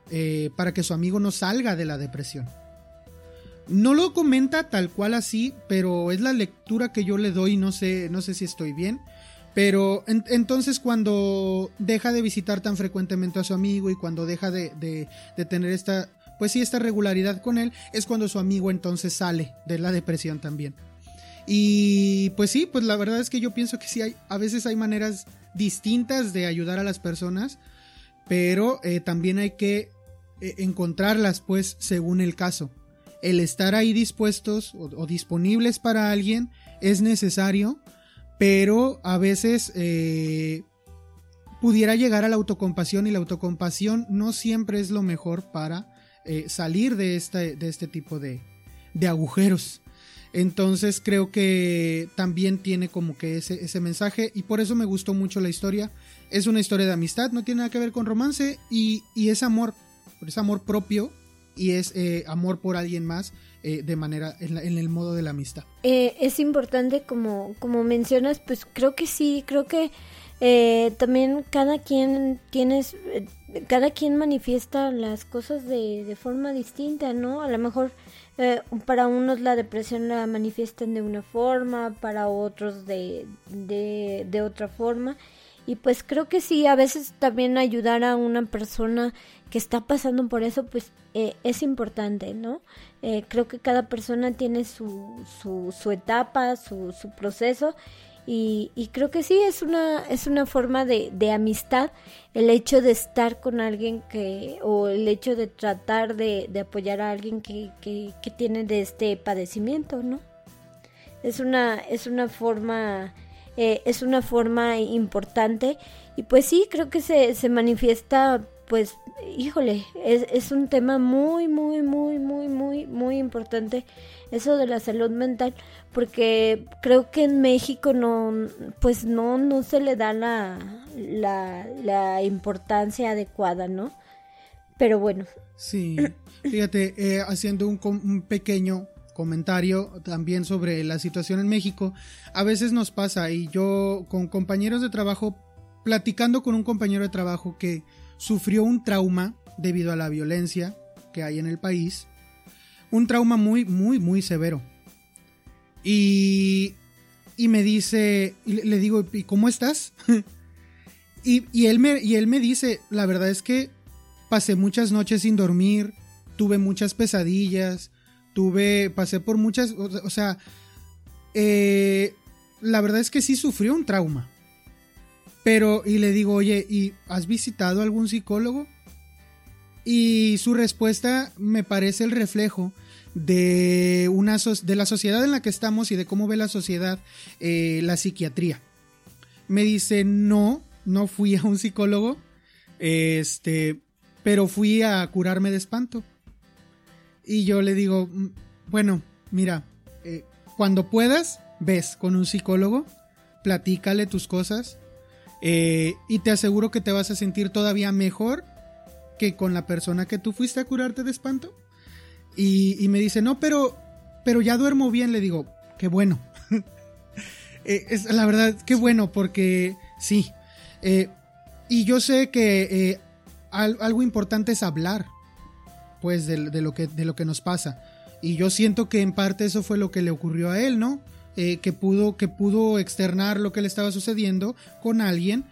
eh, para que su amigo no salga de la depresión. No lo comenta tal cual así, pero es la lectura que yo le doy, no sé, no sé si estoy bien. Pero entonces cuando deja de visitar tan frecuentemente a su amigo y cuando deja de, de, tener esta, pues sí, esta regularidad con él, es cuando su amigo entonces sale de la depresión también. Y pues sí, pues la verdad es que yo pienso que sí hay, a veces hay maneras distintas de ayudar a las personas, pero eh, también hay que eh, encontrarlas pues según el caso. El estar ahí dispuestos o, disponibles para alguien es necesario, pero a veces eh, pudiera llegar a la autocompasión y la autocompasión no siempre es lo mejor para salir de este, de este tipo de, de agujeros. Entonces creo que también tiene como que ese, ese mensaje y por eso me gustó mucho la historia. Es una historia de amistad, no tiene nada que ver con romance y, es amor, es amor propio y es eh, amor por alguien más eh, de manera en, el modo de la amistad. Eh, es importante como, como mencionas, pues creo que sí, creo que también cada quien tienes, cada quien manifiesta las cosas de, de forma distinta, ¿no? A lo mejor eh, para unos la depresión la manifiestan de una forma, para otros de, de, otra forma. Y pues creo que sí, a veces también ayudar a una persona que está pasando por eso, pues eh, es importante, ¿no? Eh, creo que cada persona tiene su, su, su etapa, su, su proceso y, y, creo que sí, es una, es una forma de, de, amistad el hecho de estar con alguien que, o el hecho de tratar de, de apoyar a alguien que, que, tiene de este padecimiento, ¿no? Es una, es una forma, eh, es una forma importante y pues sí, creo que se, se manifiesta pues, híjole, es, es un tema muy, muy, muy, muy, muy, muy importante eso de la salud mental, porque creo que en México no, pues no, no se le da la, la, importancia adecuada, ¿no? Pero bueno. Sí, [CLEARS THROAT] fíjate, eh, haciendo un, un pequeño comentario también sobre la situación en México, a veces nos pasa y yo con compañeros de trabajo, platicando con un compañero de trabajo que sufrió un trauma debido a la violencia que hay en el país. Un trauma muy, muy, muy severo. Y, y me dice, y le digo, ¿y cómo estás? [LAUGHS] y, él me, y él me dice, la verdad es que pasé muchas noches sin dormir, tuve muchas pesadillas, tuve, pasé por muchas, o, sea, eh, la verdad es que sí sufrió un trauma. Pero, y le digo, oye, ¿y has visitado algún psicólogo? Y su respuesta me parece el reflejo de, una de la sociedad en la que estamos y de cómo ve la sociedad eh, la psiquiatría. Me dice, no, no fui a un psicólogo, este, pero fui a curarme de espanto. Y yo le digo, mm, bueno, mira, eh, cuando puedas, ves con un psicólogo, platícale tus cosas, eh, y te aseguro que te vas a sentir todavía mejor que con la persona que tú fuiste a curarte de espanto. Y, me dice, no, pero, pero ya duermo bien. Le digo, qué bueno. [LAUGHS] Eh, es, la verdad, qué bueno, porque sí. Eh, y yo sé que algo importante es hablar, pues, de, lo que, de lo que nos pasa. Y yo siento que en parte eso fue lo que le ocurrió a él, ¿no? Eh, que, pudo, que pudo externar lo que le estaba sucediendo con alguien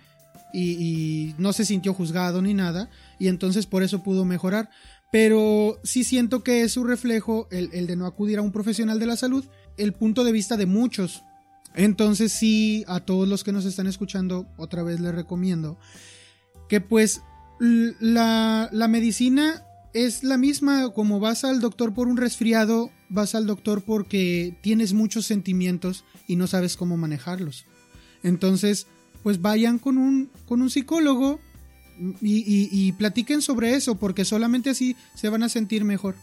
y, no se sintió juzgado ni nada y entonces por eso pudo mejorar. Pero sí siento que es su reflejo el, el de no acudir a un profesional de la salud, el punto de vista de muchos. Entonces sí, a todos los que nos están escuchando, otra vez les recomiendo que pues la, la medicina es la misma como vas al doctor por un resfriado, vas al doctor porque tienes muchos sentimientos y no sabes cómo manejarlos. Entonces, pues vayan con un, con un psicólogo y, platiquen sobre eso, porque solamente así se van a sentir mejor.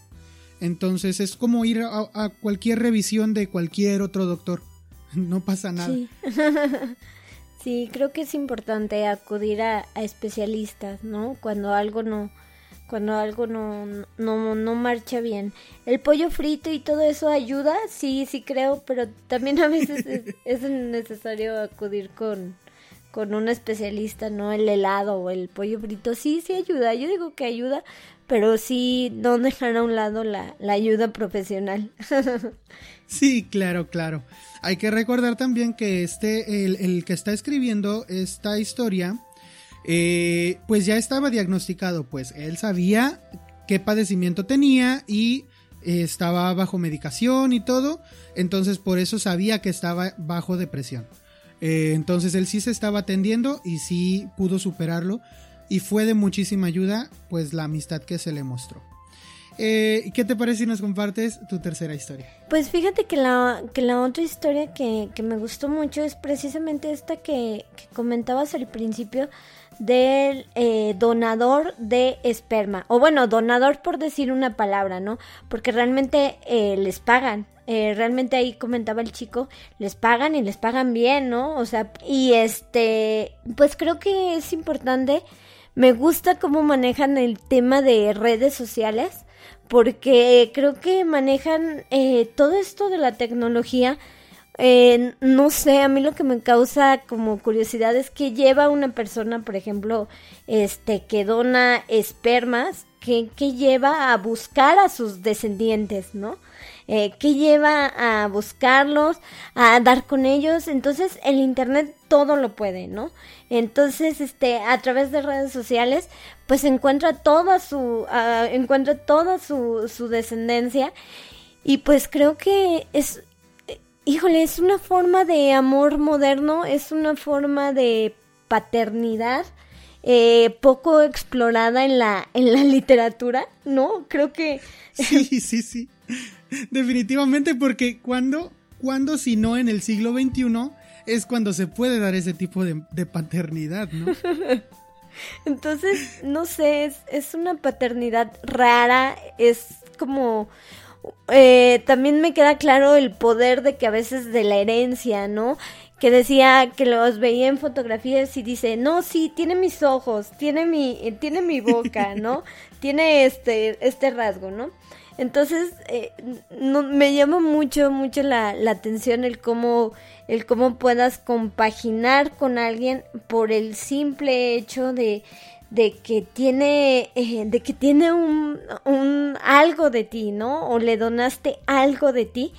Entonces es como ir a, cualquier revisión de cualquier otro doctor. [LAUGHS] No pasa nada. [LAUGHS] Sí. creo que es importante acudir a, a especialistas, ¿no? Cuando algo no, cuando algo no, no, no marcha bien. El pollo frito y todo eso ayuda, sí, sí creo, pero también a veces [LAUGHS] es, necesario acudir con, con un especialista, ¿no? El helado o el pollo frito, sí, sí ayuda, yo digo que ayuda, pero sí no dejar a un lado la, la ayuda profesional. [LAUGHS] sí, claro, claro. Hay que recordar también que este, el, el que está escribiendo esta historia, eh, pues ya estaba diagnosticado, pues él sabía qué padecimiento tenía y eh, estaba bajo medicación y todo, entonces por eso sabía que estaba bajo depresión. Eh, entonces él sí se estaba atendiendo y sí pudo superarlo y fue de muchísima ayuda pues la amistad que se le mostró. Eh, ¿Qué te parece si nos compartes tu tercera historia? Pues fíjate que la, que la otra historia que, me gustó mucho es precisamente esta que, comentabas al principio del eh, donador de esperma. O bueno, donador por decir una palabra, ¿no? Porque realmente eh, les pagan. realmente ahí comentaba el chico, les pagan y les pagan bien, ¿no? O sea, y este, pues creo que es importante. Me gusta cómo manejan el tema de redes sociales porque creo que manejan eh, todo esto de la tecnología. Eh, no sé, a mí lo que me causa como curiosidad es que lleva una persona, por ejemplo, este, que dona espermas, que, que lleva a buscar a sus descendientes, ¿no? Eh, que lleva a buscarlos, a dar con ellos. Entonces, el Internet todo lo puede, ¿no? Entonces, este, a través de redes sociales, pues encuentra toda su, uh, encuentra toda su, su descendencia. Y pues creo que es, híjole, es una forma de amor moderno, es una forma de paternidad eh, poco explorada en la, en la [LAUGHS] literatura, ¿no? Creo que... Sí, sí, sí. Definitivamente porque cuando, cuando si no en el siglo XXI es cuando se puede dar ese tipo de, paternidad, ¿no? [LAUGHS] Entonces, no sé, es, una paternidad rara, es como... Eh, también me queda claro el poder de que a veces de la herencia, ¿no? Que decía que los veía en fotografías y dice, no, sí, tiene mis ojos, tiene mi, tiene mi boca, [LAUGHS] ¿no? tiene este, este rasgo, ¿no? Entonces, eh, no, me llama mucho, mucho la, la, atención el cómo, el cómo puedas compaginar con alguien por el simple hecho de, de que tiene, eh, de que tiene un, un algo de ti, ¿no? O le donaste algo de ti.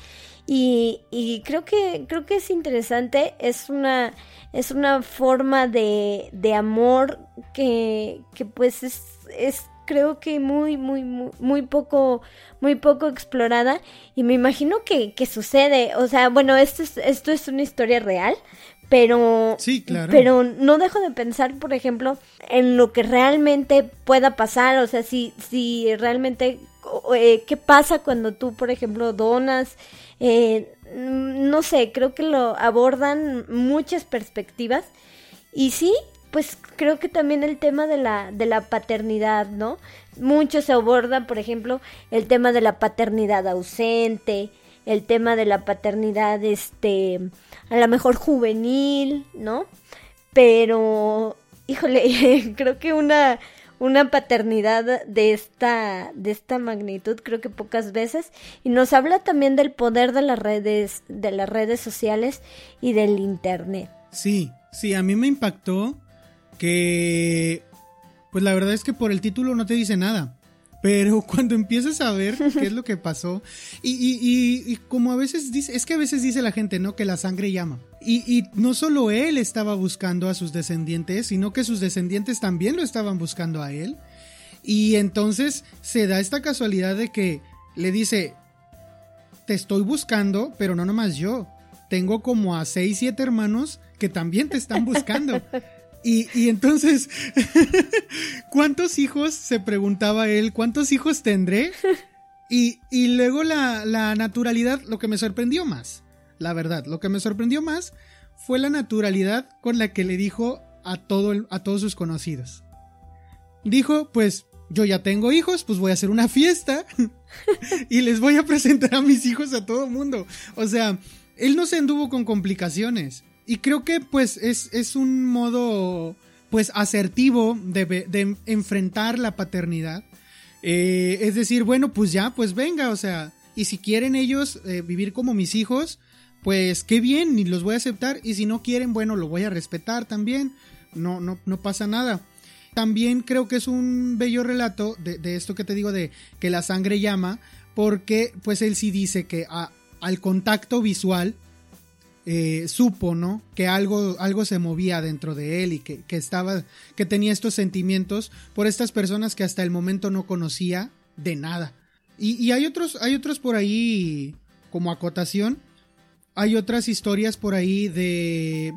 Y, y creo que, creo que es interesante, es una, es una forma de, de amor que, que pues es, es creo que muy, muy, muy, muy poco, muy poco explorada y me imagino que, que sucede, o sea, bueno, esto es, esto es una historia real, pero, sí, claro. pero no dejo de pensar, por ejemplo, en lo que realmente pueda pasar, o sea, si, si realmente, eh, ¿qué pasa cuando tú, por ejemplo, donas? Eh, no sé, creo que lo abordan muchas perspectivas y sí, pues creo que también el tema de la, de la paternidad, ¿no? Mucho se aborda, por ejemplo, el tema de la paternidad ausente, el tema de la paternidad, este, a lo mejor juvenil, ¿no? Pero, híjole, [LAUGHS] creo que una, una paternidad de esta, de esta magnitud, creo que pocas veces, y nos habla también del poder de las redes, de las redes sociales y del internet. Sí, sí, a mí me impactó que pues la verdad es que por el título no te dice nada. Pero [LAUGHS] cuando empiezas a ver qué es lo que pasó, y, y, como a veces dice, es que a veces dice la gente, ¿no? Que la sangre llama. Y, no solo él estaba buscando a sus descendientes, sino que sus descendientes también lo estaban buscando a él. Y entonces se da esta casualidad de que le dice, te estoy buscando, pero no nomás yo. Tengo como a seis, siete hermanos que también te están buscando. [LAUGHS] Y, entonces, [LAUGHS] ¿cuántos hijos? Se preguntaba él, ¿cuántos hijos tendré? Y, luego la, naturalidad, lo que me sorprendió más, la verdad, lo que me sorprendió más fue la naturalidad con la que le dijo a, todo a todos sus conocidos. Dijo, pues yo ya tengo hijos, pues voy a hacer una fiesta [LAUGHS] y les voy a presentar a mis hijos a todo mundo. O sea, él no se anduvo con complicaciones. Y creo que pues es, es un modo pues asertivo de, enfrentar la paternidad. Eh, es decir, bueno, pues ya, pues venga, o sea, y si quieren ellos eh, vivir como mis hijos, pues qué bien, y los voy a aceptar, y si no quieren, bueno, lo voy a respetar también, no, no, no pasa nada. También creo que es un bello relato de, de esto que te digo de que la sangre llama, porque pues él sí dice que al contacto visual eh, supo, ¿no? Que algo, algo se movía dentro de él y que, estaba, que tenía estos sentimientos por estas personas que hasta el momento no conocía de nada. Y, hay otros, hay otros por ahí como acotación. Hay otras historias por ahí de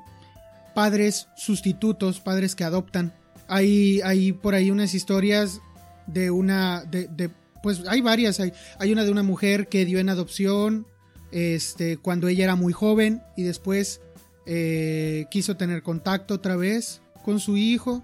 padres sustitutos, padres que adoptan. Hay, hay por ahí unas historias de una, de, de pues hay varias. Hay, hay una de una mujer que dio en adopción este, cuando ella era muy joven y después eh, quiso tener contacto otra vez con su hijo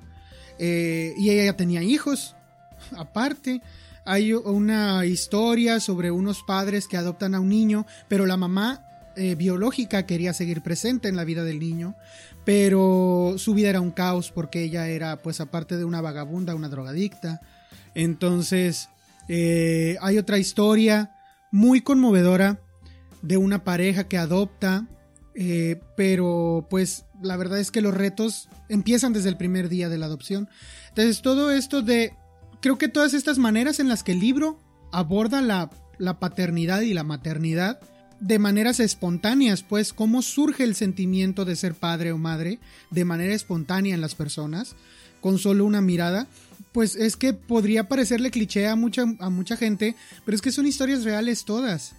eh, y ella ya tenía hijos [LAUGHS] aparte. Hay una historia sobre unos padres que adoptan a un niño, pero la mamá eh, biológica quería seguir presente en la vida del niño, pero su vida era un caos porque ella era, pues aparte de una vagabunda, una drogadicta. Entonces, hay otra historia muy conmovedora de una pareja que adopta, eh, pero pues la verdad es que los retos empiezan desde el primer día de la adopción. Entonces todo esto de, creo que todas estas maneras en las que el libro aborda la, la paternidad y la maternidad, de maneras espontáneas, pues cómo surge el sentimiento de ser padre o madre de manera espontánea en las personas, con solo una mirada, pues es que podría parecerle cliché a mucha, a mucha gente, pero es que son historias reales todas.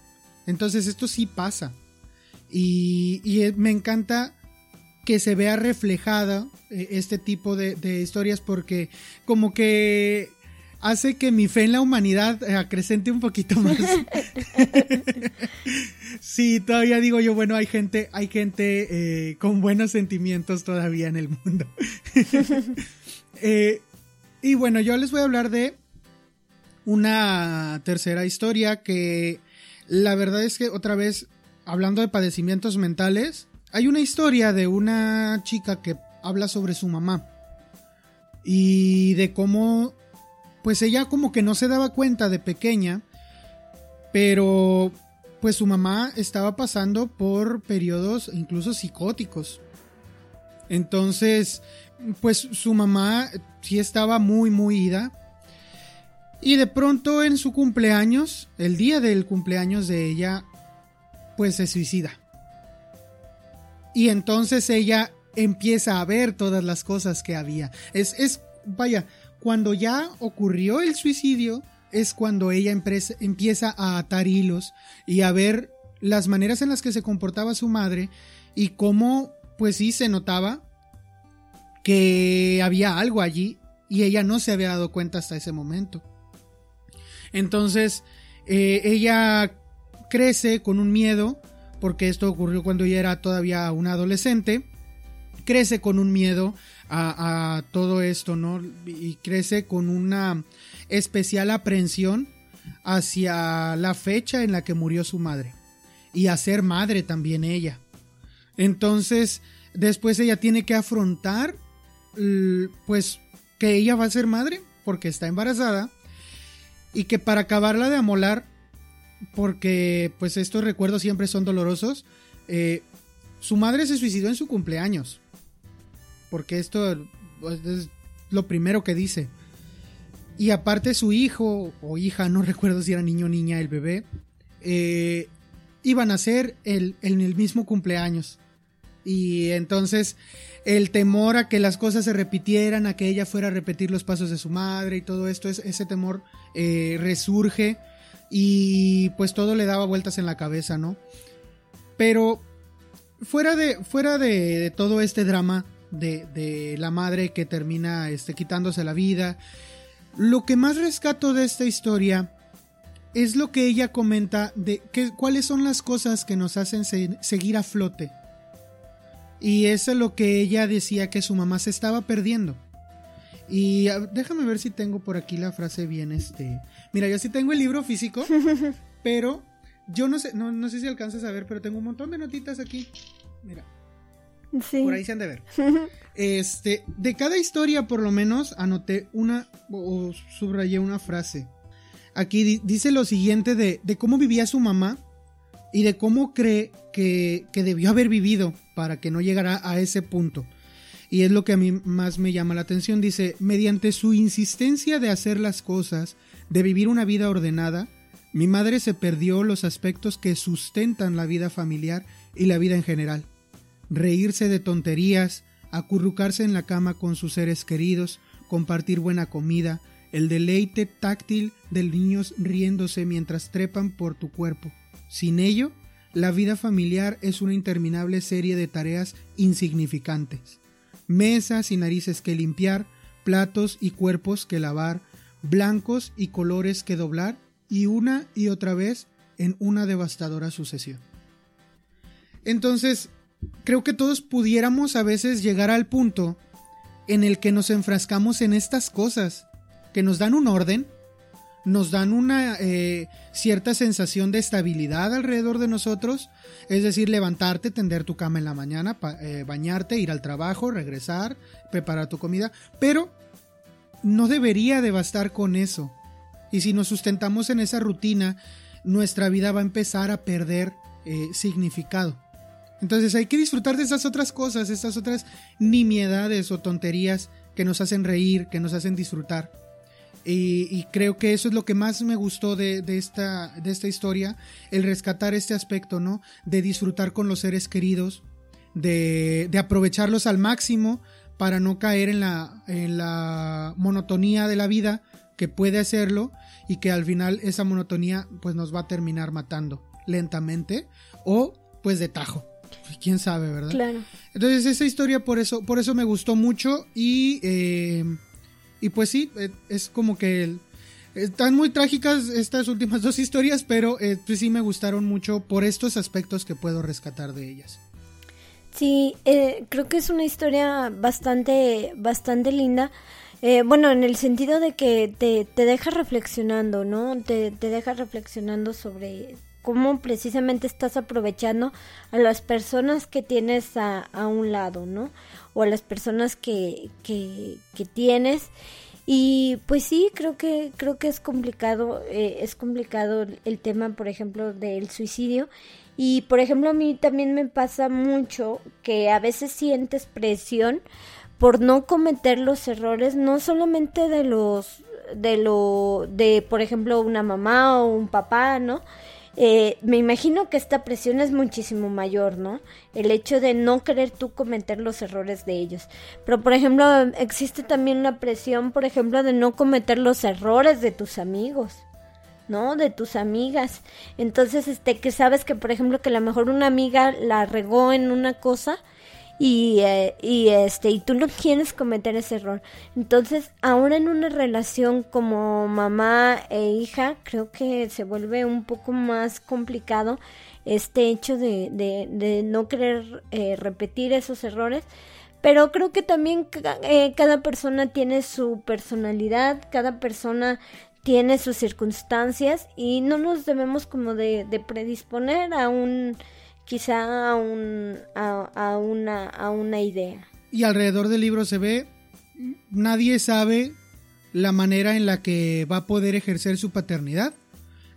Entonces esto sí pasa. Y, eh, me encanta que se vea reflejada eh, este tipo de, historias porque como que hace que mi fe en la humanidad eh, acrecente un poquito más. [LAUGHS] sí, todavía digo yo, bueno, hay gente, hay gente con buenos sentimientos todavía en el mundo. [LAUGHS] y bueno, yo les voy a hablar de una tercera historia que la verdad es que otra vez, hablando de padecimientos mentales, hay una historia de una chica que habla sobre su mamá y de cómo, pues ella como que no se daba cuenta de pequeña, pero pues su mamá estaba pasando por periodos incluso psicóticos. Entonces, pues su mamá sí estaba muy, muy ida y de pronto en su cumpleaños, el día del cumpleaños de ella, pues se suicida. Y entonces ella empieza a ver todas las cosas que había. Es, es, vaya, cuando ya ocurrió el suicidio, es cuando ella empieza a atar hilos y a ver las maneras en las que se comportaba su madre y cómo, pues sí, se notaba que había algo allí y ella no se había dado cuenta hasta ese momento. Entonces, eh, ella crece con un miedo, porque esto ocurrió cuando ella era todavía una adolescente, crece con un miedo a, todo esto, ¿no? Y crece con una especial aprehensión hacia la fecha en la que murió su madre y a ser madre también ella. Entonces, después ella tiene que afrontar, pues, que ella va a ser madre porque está embarazada y que para acabarla de amolar, porque pues estos recuerdos siempre son dolorosos, eh, su madre se suicidó en su cumpleaños, porque esto pues, es lo primero que dice. Y aparte su hijo o hija, no [LAUGHS] recuerdo si era niño o niña el bebé, eh, iban a ser el, en el mismo cumpleaños. Y entonces el temor a que las cosas se repitieran, a que ella fuera a repetir los pasos de su madre y todo esto, ese temor eh, resurge y pues todo le daba vueltas en la cabeza, ¿no? Pero fuera de, fuera de, todo este drama de, la madre que termina este, quitándose la vida, lo que más rescato de esta historia es lo que ella comenta de que, cuáles son las cosas que nos hacen seguir a flote. Y eso es lo que ella decía que su mamá se estaba perdiendo. Y déjame ver si tengo por aquí la frase bien, este... Mira, yo sí tengo el libro físico, [LAUGHS] pero yo no sé, no, no sé si alcanzas a ver, pero tengo un montón de notitas aquí. Mira. Sí. Por ahí se han de ver. Este, de cada historia por lo menos anoté una o subrayé una frase. Aquí dice lo siguiente de, de, cómo vivía su mamá y de cómo cree que, que debió haber vivido para que no llegara a ese punto. Y es lo que a mí más me llama la atención. Dice, mediante su insistencia de hacer las cosas, de vivir una vida ordenada, mi madre se perdió los aspectos que sustentan la vida familiar y la vida en general. Reírse de tonterías, acurrucarse en la cama con sus seres queridos, compartir buena comida, el deleite táctil de niños riéndose mientras trepan por tu cuerpo. Sin ello, la vida familiar es una interminable serie de tareas insignificantes. Mesas y narices que limpiar, platos y cuerpos que lavar, blancos y colores que doblar, y una y otra vez en una devastadora sucesión. Entonces, creo que todos pudiéramos a veces llegar al punto en el que nos enfrascamos en estas cosas, que nos dan un orden, nos dan una eh, cierta sensación de estabilidad alrededor de nosotros, es decir, levantarte, tender tu cama en la mañana, eh, bañarte, ir al trabajo, regresar, preparar tu comida, pero no debería de bastar con eso. Y si nos sustentamos en esa rutina, nuestra vida va a empezar a perder eh, significado. Entonces hay que disfrutar de esas otras cosas, estas otras nimiedades o tonterías que nos hacen reír, que nos hacen disfrutar. Y, creo que eso es lo que más me gustó de, esta, de esta historia, el rescatar este aspecto, ¿no? De disfrutar con los seres queridos, de, de aprovecharlos al máximo para no caer en la, en la monotonía de la vida, que puede hacerlo, y que al final esa monotonía pues nos va a terminar matando lentamente o pues de tajo. Quién sabe, ¿verdad? Claro. Entonces esa historia por eso, por eso me gustó mucho y, eh, y pues sí, eh, es como que están muy trágicas estas últimas [LAUGHS] dos historias, pero eh, pues sí me gustaron mucho por estos aspectos que puedo rescatar de ellas. Sí, creo que es una historia bastante, bastante linda. bueno, en el sentido de que te, te deja reflexionando, ¿no? Te, te deja reflexionando sobre, cómo precisamente estás aprovechando a las personas que tienes a, a un lado, ¿no? O a las personas que, que, que, tienes. Y pues sí, creo que, creo que es complicado, eh, es complicado el tema, por ejemplo, del suicidio. Y por ejemplo, a mí también me pasa mucho que a veces sientes presión por no cometer los errores, no solamente de los, de lo, de por ejemplo, una mamá o un papá, ¿no? Eh, me imagino que esta presión es muchísimo mayor, ¿no? El hecho de no querer tú cometer los errores de ellos. Pero, por ejemplo, existe también la presión, por ejemplo, de no cometer los errores de tus amigos. ¿no? De tus amigas. Entonces, este, que sabes que, por ejemplo, que a lo mejor una amiga la regó en una cosa y, eh, y este y tú no quieres cometer ese error. Entonces ahora en una relación como mamá e hija creo que se vuelve un poco más complicado este hecho de, de, no querer eh, repetir esos errores. Pero creo que también eh, cada persona tiene su personalidad cada persona tiene sus circunstancias y no nos debemos como de, de predisponer a un quizá a, un, a, una, a una idea. Y alrededor del libro se ve, nadie sabe la manera en la que va a poder ejercer su paternidad.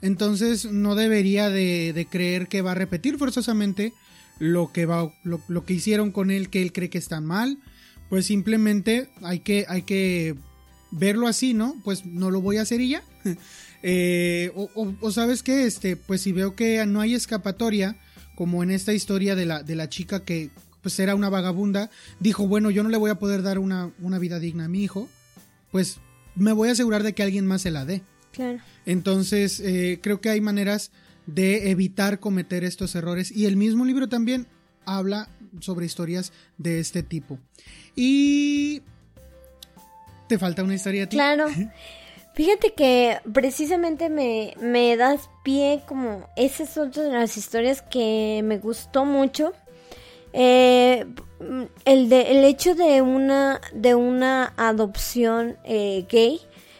Entonces no debería de, creer que va a repetir forzosamente lo que, va, lo, que hicieron con él, que él cree que está mal. Pues simplemente hay que, hay que verlo así, ¿no? Pues no lo voy a hacer y ya. [LAUGHS] Eh, o, sabes qué, este, pues si veo que no hay escapatoria, como en esta historia de la, de la chica que pues era una vagabunda, dijo, bueno, yo no le voy a poder dar una, una vida digna a mi hijo, pues me voy a asegurar de que alguien más se la dé. Claro. Entonces, eh, creo que hay maneras de evitar cometer estos errores y el mismo libro también habla sobre historias de este tipo. Y te falta una historia a ti. Claro. Fíjate que precisamente me, me das pie como esa es otra de las historias que me gustó mucho. Eh, el, de, el hecho de una, de una adopción eh, gay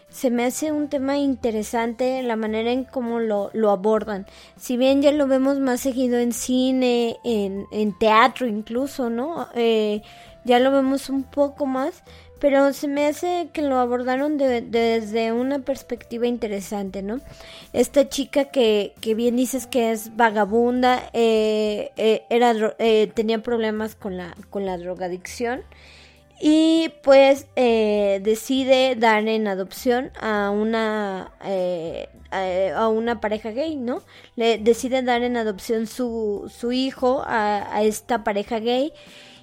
se me hace un tema interesante la manera en cómo lo, lo abordan. Si bien ya lo vemos más seguido en cine, en, en teatro incluso, ¿no? Eh, ya lo vemos un poco más, pero se me hace que lo abordaron desde una perspectiva interesante, ¿no? Esta chica que, que bien dices que es vagabunda, eh, eh, era, eh, tenía problemas con la, con la drogadicción y pues decide dar en adopción a una a una pareja gay, ¿no? Le decide dar en adopción su, su hijo a esta pareja gay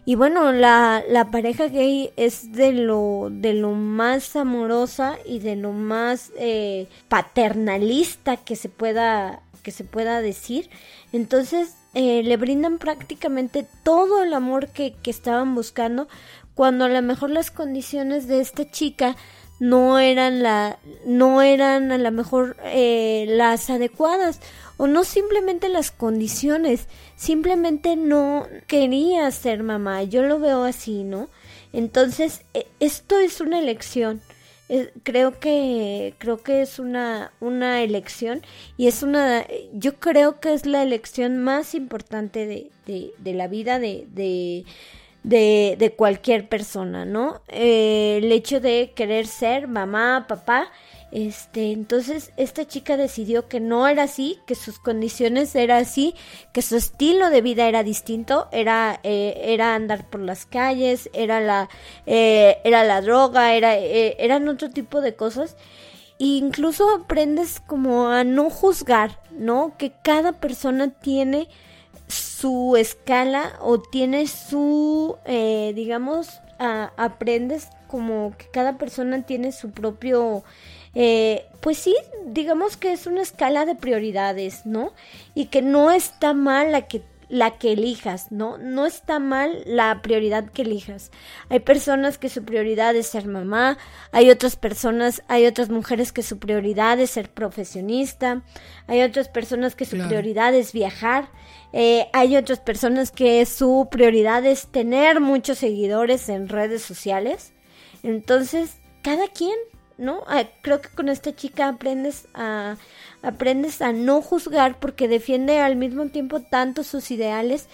y bueno, la, la pareja gay es de lo, de lo más amorosa y de lo más eh, paternalista que se pueda, que se pueda decir. Entonces, eh, le brindan prácticamente todo el amor que, que estaban buscando, cuando a lo mejor las condiciones de esta chica no eran la no eran a lo mejor eh, las adecuadas o no simplemente las condiciones simplemente no quería ser mamá yo lo veo así no entonces e, esto es una elección creo que creo que es una una elección y es una yo creo que es la elección más importante de, de, de la vida de, de de, de cualquier persona, ¿no? Eh, el hecho de querer ser mamá, papá, este, entonces esta chica decidió que no era así, que sus condiciones eran así, que su estilo de vida era distinto, era, eh, era andar por las calles, era la, eh, era la droga, era, eran otro tipo de cosas. E incluso aprendes como a no juzgar, ¿no? Que cada persona tiene su escala o tiene su, eh, digamos, aprendes como que cada persona tiene su propio, eh, pues sí, digamos que es una escala de prioridades, ¿no? Y que no está mal la que la que elijas, ¿no? No está mal la prioridad que elijas. Hay personas que su prioridad es ser mamá, hay otras personas, hay otras mujeres que su prioridad es ser profesionista, hay otras personas que su prioridad es viajar, eh, hay otras personas que su prioridad es tener muchos seguidores en redes sociales. Entonces, cada quien, ¿no? Ah, creo que con esta chica aprendes a aprendes a no juzgar porque defiende al mismo tiempo tanto sus ideales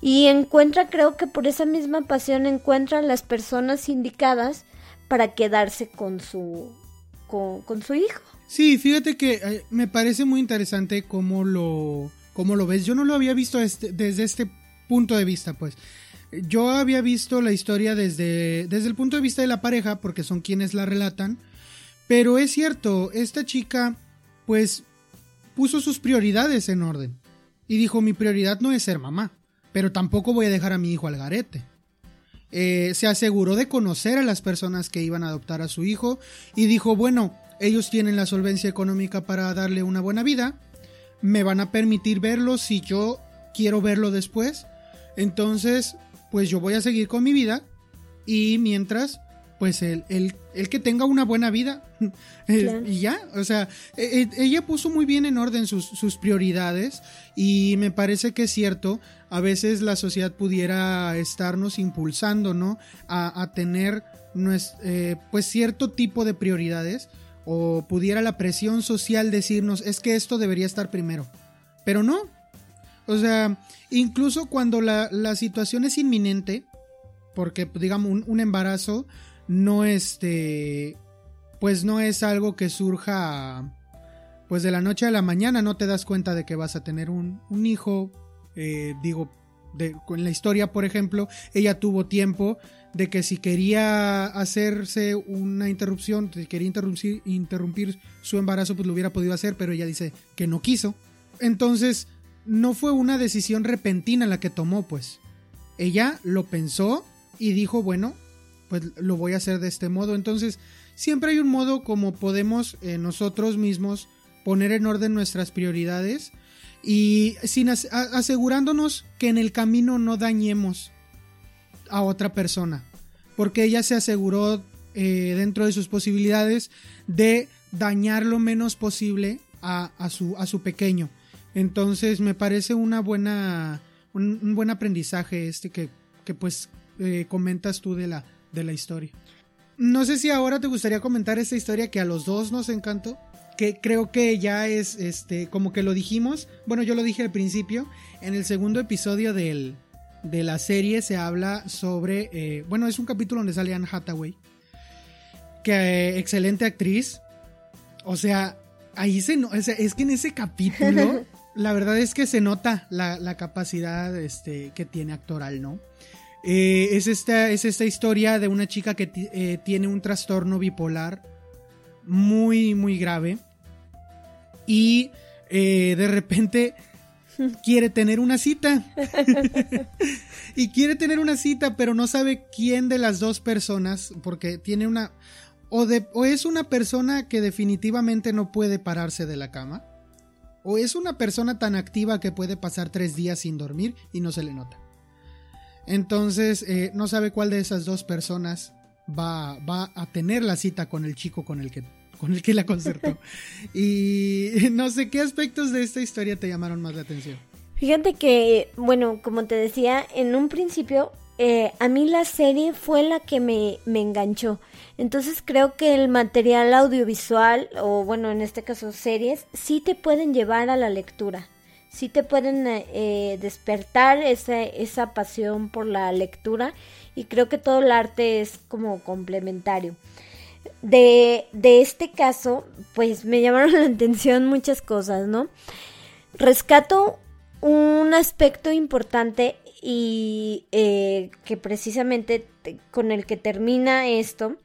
y encuentra, creo que por esa misma pasión encuentra las personas indicadas para quedarse con su con, su hijo. Sí, fíjate que eh, me parece muy interesante cómo lo cómo lo ves. Yo no lo había visto este, desde este punto de vista, pues. Yo había visto la historia desde, desde el punto de vista de la pareja, porque son quienes la relatan. Pero es cierto, esta chica, pues, puso sus prioridades en orden. Y dijo, mi prioridad no es ser mamá, pero tampoco voy a dejar a mi hijo al garete. Eh, se aseguró de conocer a las personas que iban a adoptar a su hijo y dijo, bueno, ellos tienen la solvencia económica para darle una buena vida, me van a permitir verlo si yo quiero verlo después, entonces pues yo voy a seguir con mi vida y mientras pues el, el, que tenga una buena vida. [LAUGHS] Eh, y ya, o sea, e, e, ella puso muy bien en orden sus, sus, prioridades y me parece que es cierto, a veces la sociedad pudiera estarnos impulsando, ¿no? A, a tener eh, pues cierto tipo de prioridades o pudiera la presión social decirnos es que esto debería estar primero, pero no. O sea, incluso cuando la, la situación es inminente, porque digamos un, un embarazo, no este, pues no es algo que surja, pues de la noche a la mañana no te das cuenta de que vas a tener un, un hijo, eh, digo, de, en la historia, por ejemplo, ella tuvo tiempo de que si quería hacerse una interrupción, si quería interrumpir, interrumpir su embarazo, pues lo hubiera podido hacer, pero ella dice que no quiso. Entonces, no fue una decisión repentina la que tomó, pues. Ella lo pensó y dijo, bueno, pues lo voy a hacer de este modo. Entonces, siempre hay un modo como podemos eh, nosotros mismos poner en orden nuestras prioridades y sin asegurándonos que en el camino no dañemos a otra persona, porque ella se aseguró eh, dentro de sus posibilidades de dañar lo menos posible a, su, a su pequeño. Entonces me parece una buena, un, buen aprendizaje este que, que pues eh, comentas tú de la, de la historia. No sé si ahora te gustaría comentar esta historia que a los dos nos encantó, que creo que ya es, este, como que lo dijimos, bueno, yo lo dije al principio, en el segundo episodio del, de la serie se habla sobre, eh, bueno, es un capítulo donde sale Anne Hathaway, que eh, excelente actriz, o sea, ahí se, no, es que en ese capítulo, [LAUGHS] la verdad es que se nota la, la capacidad este, que tiene actoral, ¿no? Eh, es, esta, es esta historia de una chica que eh, tiene un trastorno bipolar muy, muy grave. Y eh, de repente [LAUGHS] quiere tener una cita. [LAUGHS] y quiere tener una cita, pero no sabe quién de las dos personas, porque tiene una... O, de, o es una persona que definitivamente no puede pararse de la cama, o es una persona tan activa que puede pasar tres días sin dormir y no se le nota. Entonces, eh, no sabe cuál de esas dos personas va, va a tener la cita con el chico con el que, con el que la concertó. [LAUGHS] y no sé qué aspectos de esta historia te llamaron más la atención. Fíjate que, bueno, como te decía, en un principio eh, a mí la serie fue la que me, me, enganchó. Entonces creo que el material audiovisual, o bueno, en este caso series, sí te pueden llevar a la lectura sí te pueden eh, eh, despertar esa, esa pasión por la lectura y creo que todo el arte es como complementario. De, de este caso, pues me llamaron [LAUGHS] la atención muchas cosas, ¿no? Rescato un aspecto importante y eh, que precisamente con el que termina esto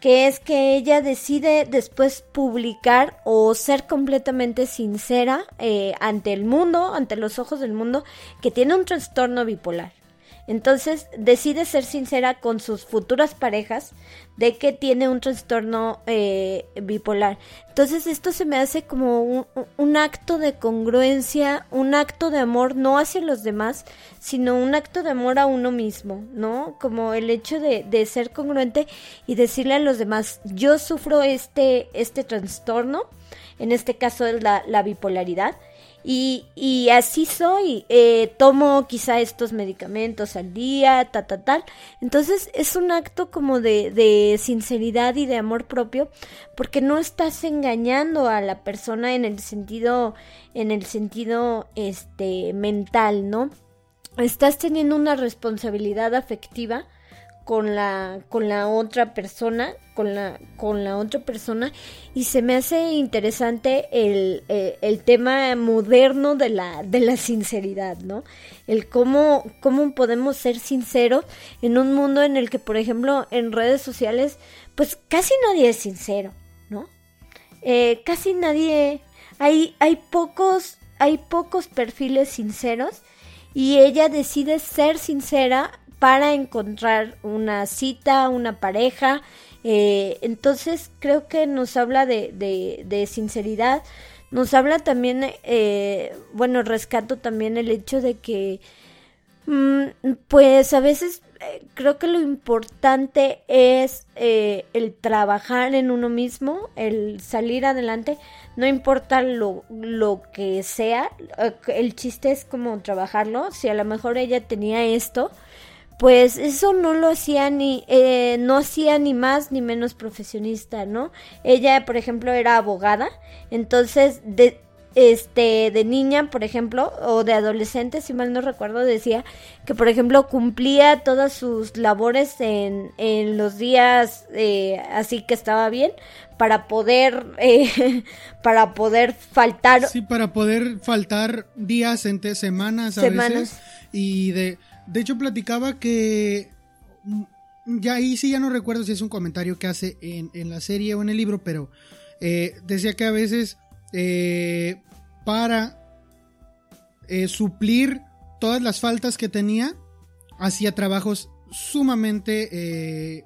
que es que ella decide después publicar o ser completamente sincera eh, ante el mundo, ante los ojos del mundo, que tiene un trastorno bipolar. Entonces decide ser sincera con sus futuras parejas de que tiene un trastorno eh, bipolar. Entonces esto se me hace como un, acto de congruencia, un acto de amor no hacia los demás, sino un acto de amor a uno mismo, ¿no? Como el hecho de, de ser congruente y decirle a los demás, yo sufro este, este trastorno, en este caso es la, la bipolaridad, y, y así soy, eh, tomo quizá estos medicamentos al día, ta, ta, tal. Entonces es un acto como de, de sinceridad y de amor propio, porque no estás engañando a la persona en el sentido, en el sentido, este, mental, ¿no? Estás teniendo una responsabilidad afectiva con la con la otra persona con la con la otra persona y se me hace interesante el, eh, el, tema moderno de la de la sinceridad no el cómo cómo podemos ser sinceros en un mundo en el que por ejemplo en redes sociales pues casi nadie es sincero no eh, casi nadie hay hay pocos hay pocos perfiles sinceros y ella decide ser sincera para encontrar una cita, una pareja. Eh, entonces creo que nos habla de, de, sinceridad, nos habla también, eh, bueno, rescato también el hecho de que, mm, pues a veces eh, creo que lo importante es el trabajar en uno mismo, el salir adelante, no importa lo, lo que sea, el chiste es como trabajarlo, si a lo mejor ella tenía esto, pues eso no lo hacía ni eh, no hacía ni más ni menos profesionista no ella por ejemplo era abogada. Entonces de este de niña por ejemplo o de adolescente si mal no recuerdo decía que por ejemplo cumplía todas sus labores en, en los días eh, así que estaba bien para poder eh, [LAUGHS] para poder faltar sí para poder faltar días entre semanas a veces Y de, de hecho platicaba que mm, ya ahí sí ya no recuerdo si es un comentario que hace en, en la serie o en el libro, pero eh, decía que a veces eh, para eh, suplir todas las faltas que tenía, hacía trabajos sumamente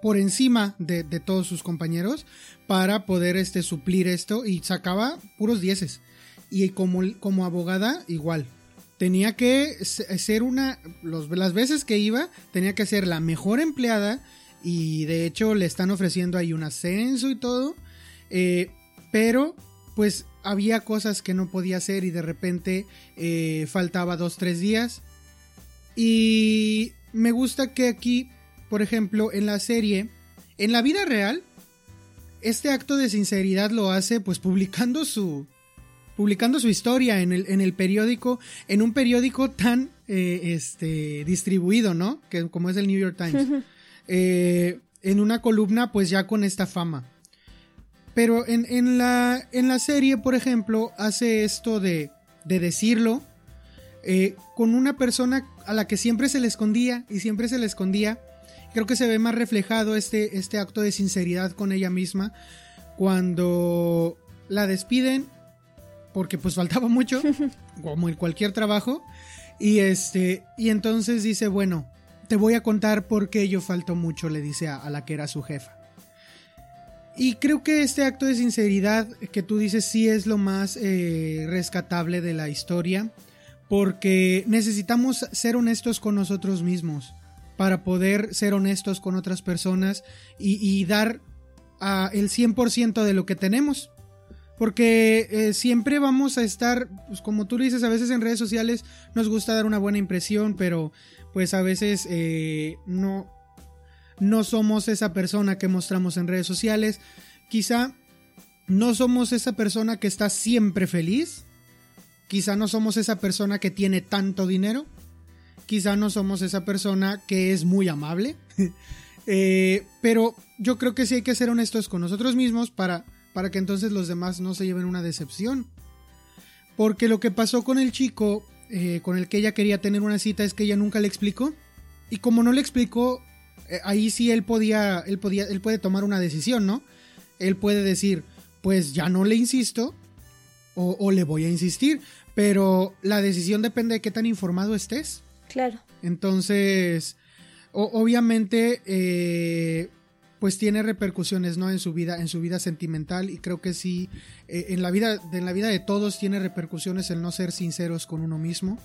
por encima de, de, todos sus compañeros para poder este, suplir esto y sacaba puros dieces. Y como, como abogada, igual. Tenía que ser una, las veces que iba, tenía que ser la mejor empleada y de hecho le están ofreciendo ahí un ascenso y todo. Eh, pero pues había cosas que no podía hacer y de repente eh, faltaba dos, tres días. Y me gusta que aquí, por ejemplo, en la serie, en la vida real, este acto de sinceridad lo hace pues publicando su publicando su historia en el, en el periódico, en un periódico tan eh, este distribuido, ¿no? Que como es el New York Times. eh, en una columna, pues ya con esta fama. Pero en, en, la, en la serie, por ejemplo, hace esto de, de decirlo eh, con una persona a la que siempre se le escondía y siempre se le escondía creo que se ve más reflejado este, este acto de sinceridad con ella misma cuando la despiden porque pues faltaba mucho [LAUGHS] como en cualquier trabajo y este y entonces dice bueno te voy a contar por qué yo falto mucho le dice a, a la que era su jefa y creo que este acto de sinceridad que tú dices sí es lo más eh, rescatable de la historia porque necesitamos ser honestos con nosotros mismos para poder ser honestos con otras personas y, y dar a el 100% de lo que tenemos. Porque eh, siempre vamos a estar, pues como tú dices, a veces en redes sociales nos gusta dar una buena impresión, pero pues a veces eh, no, no somos esa persona que mostramos en redes sociales. Quizá no somos esa persona que está siempre feliz. Quizá no somos esa persona que tiene tanto dinero quizá no somos esa persona que es muy amable, [LAUGHS] eh, pero yo creo que sí hay que ser honestos con nosotros mismos para, para que entonces los demás no se lleven una decepción. Porque lo que pasó con el chico eh, con el que ella quería tener una cita es que ella nunca le explicó. Y como no le explicó, eh, ahí sí él podía, él podía, él puede tomar una decisión, ¿no? Él puede decir, pues ya no le insisto o, o le voy a insistir. Pero la decisión depende de qué tan informado estés. Claro. Entonces, o, obviamente, eh, pues tiene repercusiones, ¿no? En su vida, en su vida sentimental y creo que sí, eh, en la vida, en la vida de todos tiene repercusiones el no ser sinceros con uno mismo.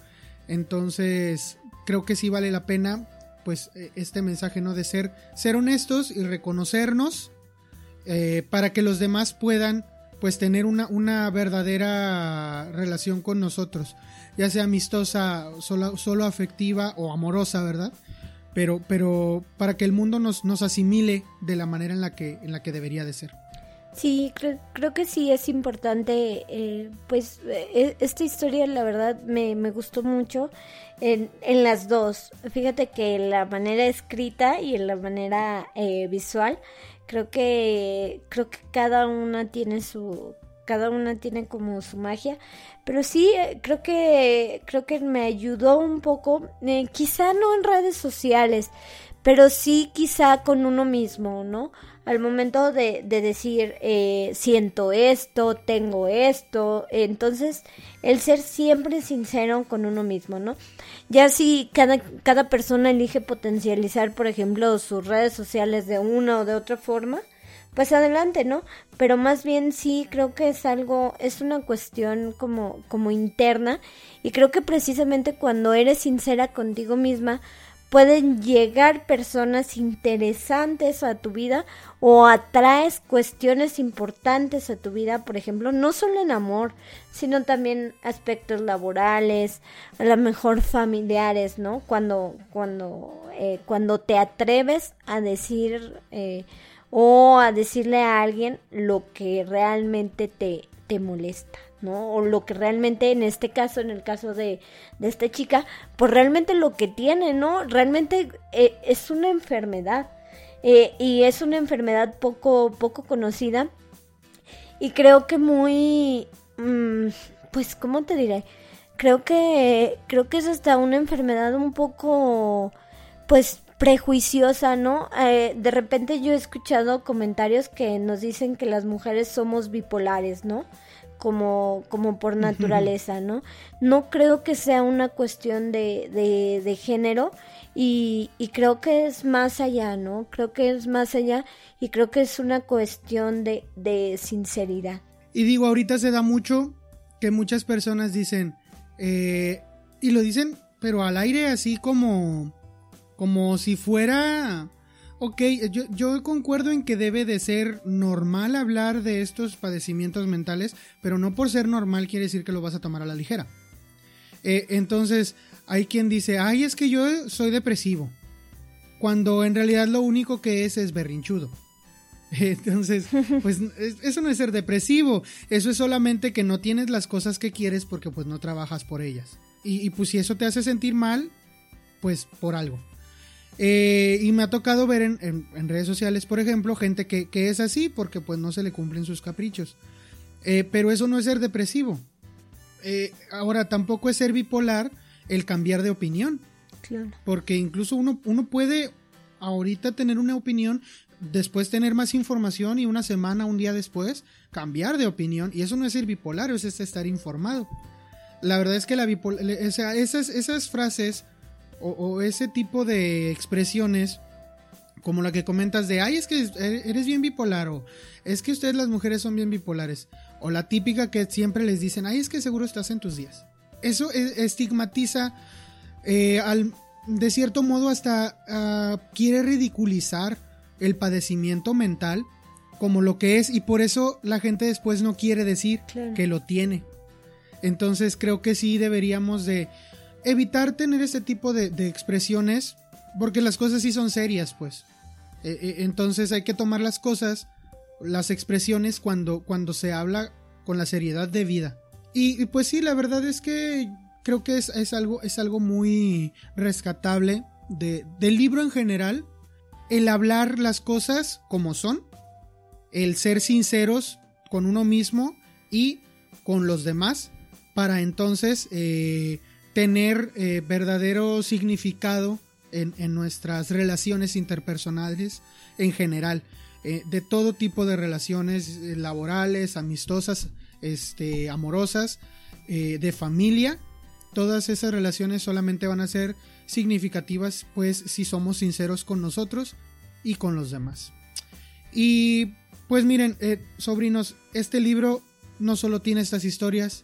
Entonces, creo que sí vale la pena, pues, eh, este mensaje, ¿no? De ser, ser honestos y reconocernos eh, para que los demás puedan, pues, tener una, una verdadera relación con nosotros ya sea amistosa, solo, solo afectiva o amorosa, ¿verdad? Pero, pero para que el mundo nos, nos asimile de la manera en la que, en la que debería de ser. Sí, creo, creo que sí es importante, eh, pues eh, esta historia la verdad me, me gustó mucho en, en, las dos. Fíjate que la manera escrita y en la manera eh, visual, creo que creo que cada una tiene su cada una tiene como su magia, pero sí eh, creo que creo que me ayudó un poco, eh, quizá no en redes sociales, pero sí quizá con uno mismo, ¿no? Al momento de, de decir, eh, siento esto, tengo esto, entonces el ser siempre sincero con uno mismo, ¿no? Ya si cada, cada persona elige potencializar, por ejemplo, sus redes sociales de una o de otra forma, pues adelante, ¿no? Pero más bien sí creo que es algo, es una cuestión como, como interna y creo que precisamente cuando eres sincera contigo misma pueden llegar personas interesantes a tu vida o atraes cuestiones importantes a tu vida, por ejemplo, no solo en amor, sino también aspectos laborales, a lo mejor familiares, ¿no? Cuando, cuando, eh, cuando te atreves a decir eh, o a decirle a alguien lo que realmente te, te molesta, ¿no? O lo que realmente, en este caso, en el caso de, de esta chica, pues realmente lo que tiene, ¿no? Realmente eh, es una enfermedad. Eh, y es una enfermedad poco, poco conocida. Y creo que muy, mmm, pues, ¿cómo te diré? creo que creo que es hasta una enfermedad un poco pues prejuiciosa, ¿no? Eh, de repente yo he escuchado comentarios que nos dicen que las mujeres somos bipolares, ¿no? Como, como por naturaleza, ¿no? No creo que sea una cuestión de, de, de género y, y, creo que es más allá, ¿no? Creo que es más allá y creo que es una cuestión de, de sinceridad. Y digo, ahorita se da mucho que muchas personas dicen, eh, y lo dicen, pero al aire así como, como si fuera... Ok, yo, yo, concuerdo en que debe de ser normal hablar de estos padecimientos mentales, pero no por ser normal quiere decir que lo vas a tomar a la ligera. Eh, entonces, hay quien dice, ay, es que yo soy depresivo, cuando en realidad lo único que es es berrinchudo. [LAUGHS] Entonces, pues [LAUGHS] eso no es ser depresivo, eso es solamente que no tienes las cosas que quieres porque pues no trabajas por ellas. Y, pues si eso te hace sentir mal, pues por algo. Eh, y me ha tocado ver en, redes sociales, por ejemplo, gente que, es así porque pues no se le cumplen sus caprichos. Eh, pero eso no es ser depresivo. Eh, ahora, tampoco es ser bipolar el cambiar de opinión. Claro. Porque incluso uno, uno puede ahorita tener una opinión, después tener más información y una semana, un día después, cambiar de opinión. Y eso no es ser bipolar, es estar informado. La verdad es que la esas, esas frases o, ese tipo de expresiones, como la que comentas de, ay, es que eres bien bipolar, o es que ustedes las mujeres son bien bipolares, o la típica que siempre les dicen, ay, es que seguro estás en tus días. Eso e, estigmatiza, eh, al, de cierto modo hasta ah, quiere ridiculizar el padecimiento mental como lo que es y por eso la gente después no quiere decir que lo tiene. Entonces creo que sí deberíamos de evitar tener ese tipo de, expresiones porque las cosas sí son serias pues. E, e, entonces hay que tomar las cosas, las expresiones cuando, cuando se habla con la seriedad de vida. Y, pues sí, la verdad es que creo que es, es, algo, es algo muy rescatable de, del libro en general el hablar las cosas como son, el ser sinceros con uno mismo y con los demás, para entonces eh, tener eh, verdadero significado en, nuestras relaciones interpersonales en general, eh, de todo tipo de relaciones laborales, amistosas, este, amorosas, de familia, todas esas relaciones solamente van a ser significativas pues si somos sinceros con nosotros y con los demás. Y pues miren, eh, sobrinos, este libro no solo tiene estas historias,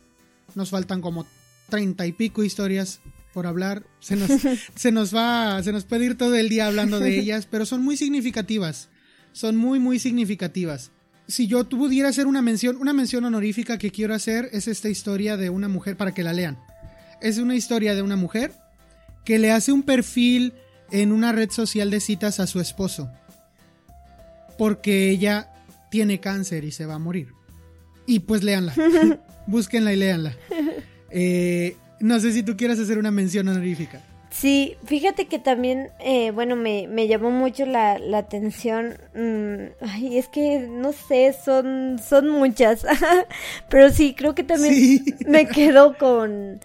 nos faltan como treinta y pico historias por hablar, se nos, [LAUGHS] se nos va, se nos puede ir todo el día hablando de ellas, pero son muy significativas, son muy, muy significativas. Si yo pudiera hacer una mención, una mención honorífica que quiero hacer es esta historia de una mujer para que la lean. Es una historia de una mujer que le hace un perfil en una red social de citas a su esposo. Porque ella tiene cáncer y se va a morir. Y pues léanla. [LAUGHS] Búsquenla y léanla. [LAUGHS] Eh, no sé si tú quieras hacer una mención honorífica. Sí, fíjate que también, eh, bueno, me, llamó mucho la, atención. Mm, ay, es que no sé, son, son muchas. [LAUGHS] Pero sí, creo que también me quedo con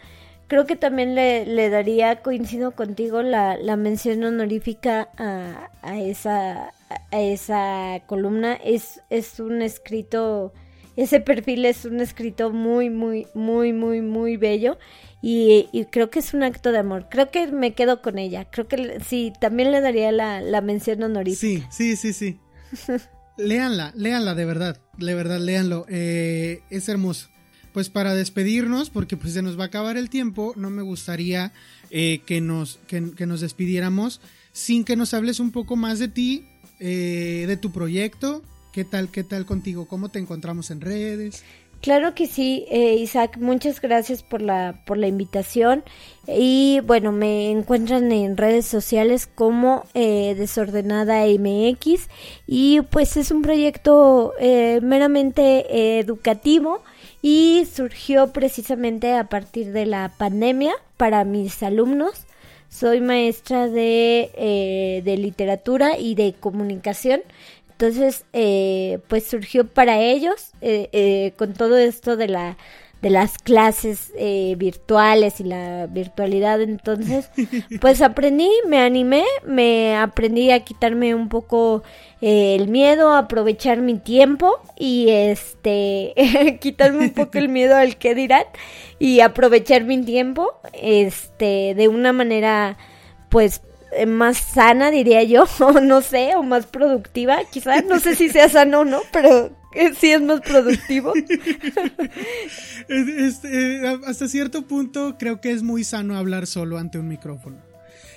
creo que también le, daría, coincido contigo, la, la mención honorífica a, a, esa, a esa columna. Es, es un escrito, ese perfil es un escrito muy, muy, muy, muy, muy bello. Y, y, creo que es un acto de amor. Creo que me quedo con ella. Creo que sí, también le daría la, la mención honorífica. Sí, sí, sí, sí. [LAUGHS] léanla, léanla de verdad. De verdad, léanlo. Eh, es hermoso pues para despedirnos, porque pues se nos va a acabar el tiempo, no me gustaría eh, que, nos, que, nos despidiéramos sin que nos hables un poco más de ti, eh, de tu proyecto, qué tal, qué tal contigo, cómo te encontramos en redes. Claro que sí, eh, Isaac, muchas gracias por la, por la invitación. Y bueno, me encuentran en redes sociales como Desordenada MX y pues es un proyecto meramente educativo y surgió precisamente a partir de la pandemia para mis alumnos. Soy maestra de, eh, de literatura y de comunicación. Entonces, eh, pues surgió para ellos eh, con todo esto de la, de las clases eh, virtuales y la virtualidad. Entonces, [LAUGHS] pues aprendí, me animé, me aprendí a quitarme un poco eh, el miedo, a aprovechar mi tiempo y este, [LAUGHS] quitarme un poco el [LAUGHS] miedo al que dirán y aprovechar mi tiempo, este, de una manera, pues, eh, más sana, diría yo, [LAUGHS] o no sé, o más productiva, quizás, no sé si sea sano o no, pero sí es más productivo. [LAUGHS] este, hasta cierto punto creo que es muy sano hablar solo ante un micrófono.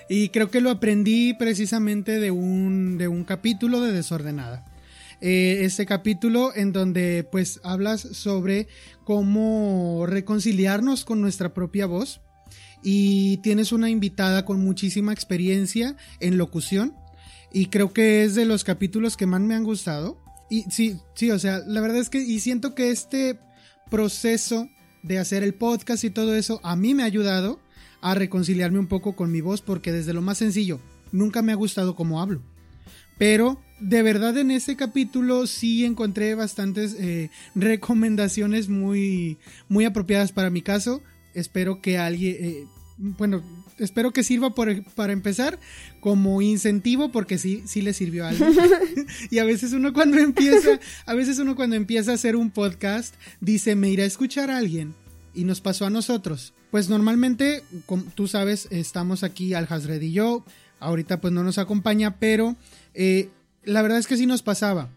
Y creo que lo aprendí precisamente de un, de un capítulo de Desordenada. Eh, este capítulo en donde pues hablas sobre cómo reconciliarnos con nuestra propia voz y tienes una invitada con muchísima experiencia en locución y creo que es de los capítulos que más me han gustado. Y sí, sí, o sea, la verdad es que y siento que este proceso de hacer el podcast y todo eso a mí me ha ayudado a reconciliarme un poco con mi voz porque desde lo más sencillo, nunca me ha gustado cómo hablo. Pero de verdad en este capítulo sí encontré bastantes eh, [LAUGHS] recomendaciones muy, muy apropiadas para mi caso espero que alguien, eh, bueno, espero que sirva por, para empezar como incentivo porque sí, sí le sirvió a alguien. [LAUGHS] y a veces uno cuando empieza, a veces uno cuando empieza a hacer un podcast dice, me iré a escuchar a alguien. Y nos pasó a nosotros. Pues normalmente, como tú sabes, estamos aquí al Hasred y yo. Ahorita pues no nos acompaña, pero eh, la verdad es que sí nos pasaba.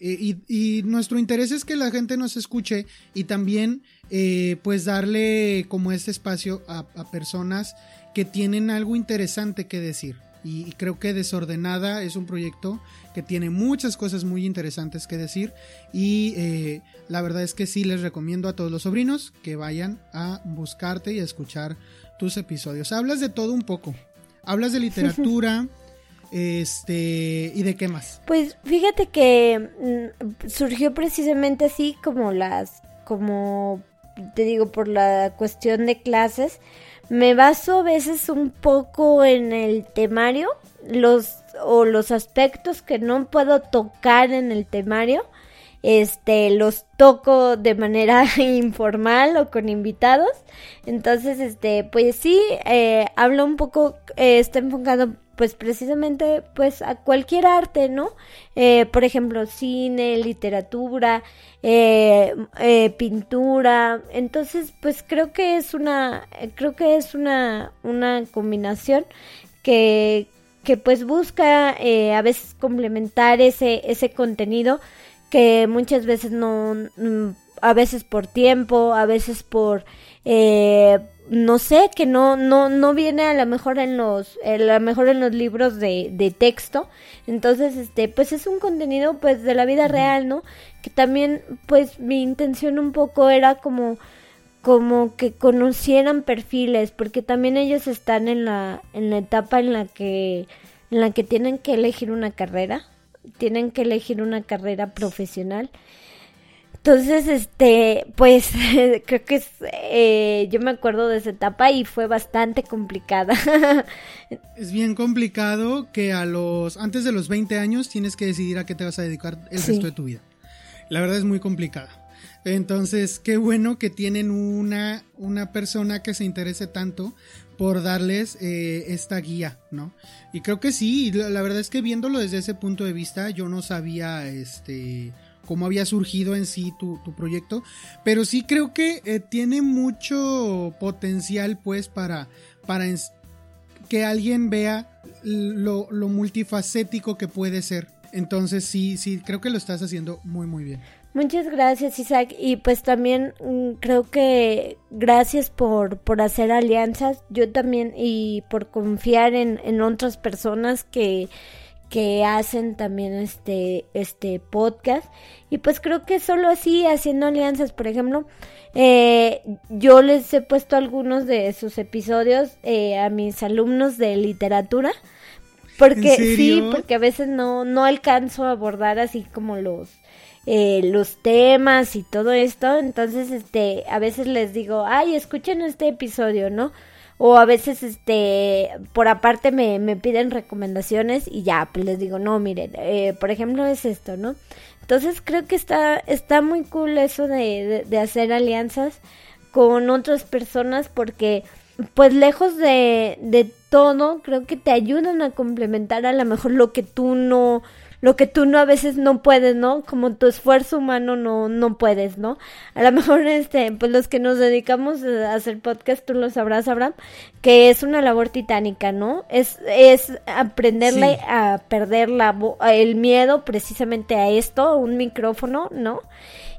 Eh, y, nuestro interés es que la gente nos escuche y también eh, pues darle como este espacio a, personas que tienen algo interesante que decir. Y, creo que Desordenada es un proyecto que tiene muchas cosas muy interesantes que decir y eh, la verdad es que sí les recomiendo a todos los sobrinos que vayan a buscarte y a escuchar tus episodios. Hablas de todo un poco. Hablas de literatura. [LAUGHS] Este, ¿y de qué más? Pues fíjate que mm, surgió precisamente así como las, como te digo, por la cuestión de clases. Me baso a veces un poco en el temario, los, o los aspectos que no puedo tocar en el temario este los toco de manera [LAUGHS] informal o con invitados entonces este pues sí eh, hablo un poco eh, está enfocado pues precisamente pues a cualquier arte, ¿no? Eh, por ejemplo, cine, literatura, eh, eh, pintura. Entonces, pues creo que es una, creo que es una, una combinación que, que pues busca a veces complementar ese, ese contenido que muchas veces no, mm, a veces por tiempo, a veces por no sé, que no, no, no viene a lo mejor en los, a lo mejor en los libros de, de texto. Entonces, este, pues es un contenido pues de la vida real, ¿no? Que también, pues, mi intención un poco era como, como que conocieran perfiles, porque también ellos están en la, en la etapa en la que, en la que tienen que elegir una carrera, tienen que elegir una carrera profesional. Entonces, este, pues [LAUGHS] creo que es, eh, yo me acuerdo de esa etapa y fue bastante complicada. [LAUGHS] es bien complicado que a los, antes de los 20 años tienes que decidir a qué te vas a dedicar el resto de tu vida. La verdad es muy complicada. Entonces, qué bueno que tienen una, una persona que se interese tanto por darles eh, esta guía, ¿no? Y creo que sí, la, la verdad es que viéndolo desde ese punto de vista, yo no sabía, este, cómo había surgido en sí tu, proyecto, pero sí creo que eh, tiene mucho potencial pues para, para que alguien vea lo, lo multifacético que puede ser. Entonces sí, sí, creo que lo estás haciendo muy, muy bien. Muchas gracias, Isaac. Y pues también mm, creo que gracias por, por hacer alianzas. Yo también y por confiar en, en otras personas que, que hacen también este, este podcast. Y pues creo que solo así, haciendo alianzas, por ejemplo, eh, yo les he puesto algunos de sus episodios eh, a mis alumnos de literatura. Porque sí, porque a veces no, no alcanzo a abordar así como los, eh, los temas y todo esto. Entonces, este, a veces les digo, ay, escuchen este episodio, ¿no? O a veces este por aparte me, me piden recomendaciones y ya pues les digo no miren eh, por ejemplo es esto no entonces creo que está está muy cool eso de, de, hacer alianzas con otras personas porque pues lejos de, de todo creo que te ayudan a complementar a lo mejor lo que tú no lo que tú no a veces no puedes, ¿no? Como tu esfuerzo humano no, no puedes, ¿no? A lo [LAUGHS] mejor, este, pues los que nos dedicamos a hacer podcast, tú lo sabrás, Abraham, que es una labor titánica, ¿no? Es, es aprenderle a perder la, el miedo precisamente a esto, un micrófono, ¿no?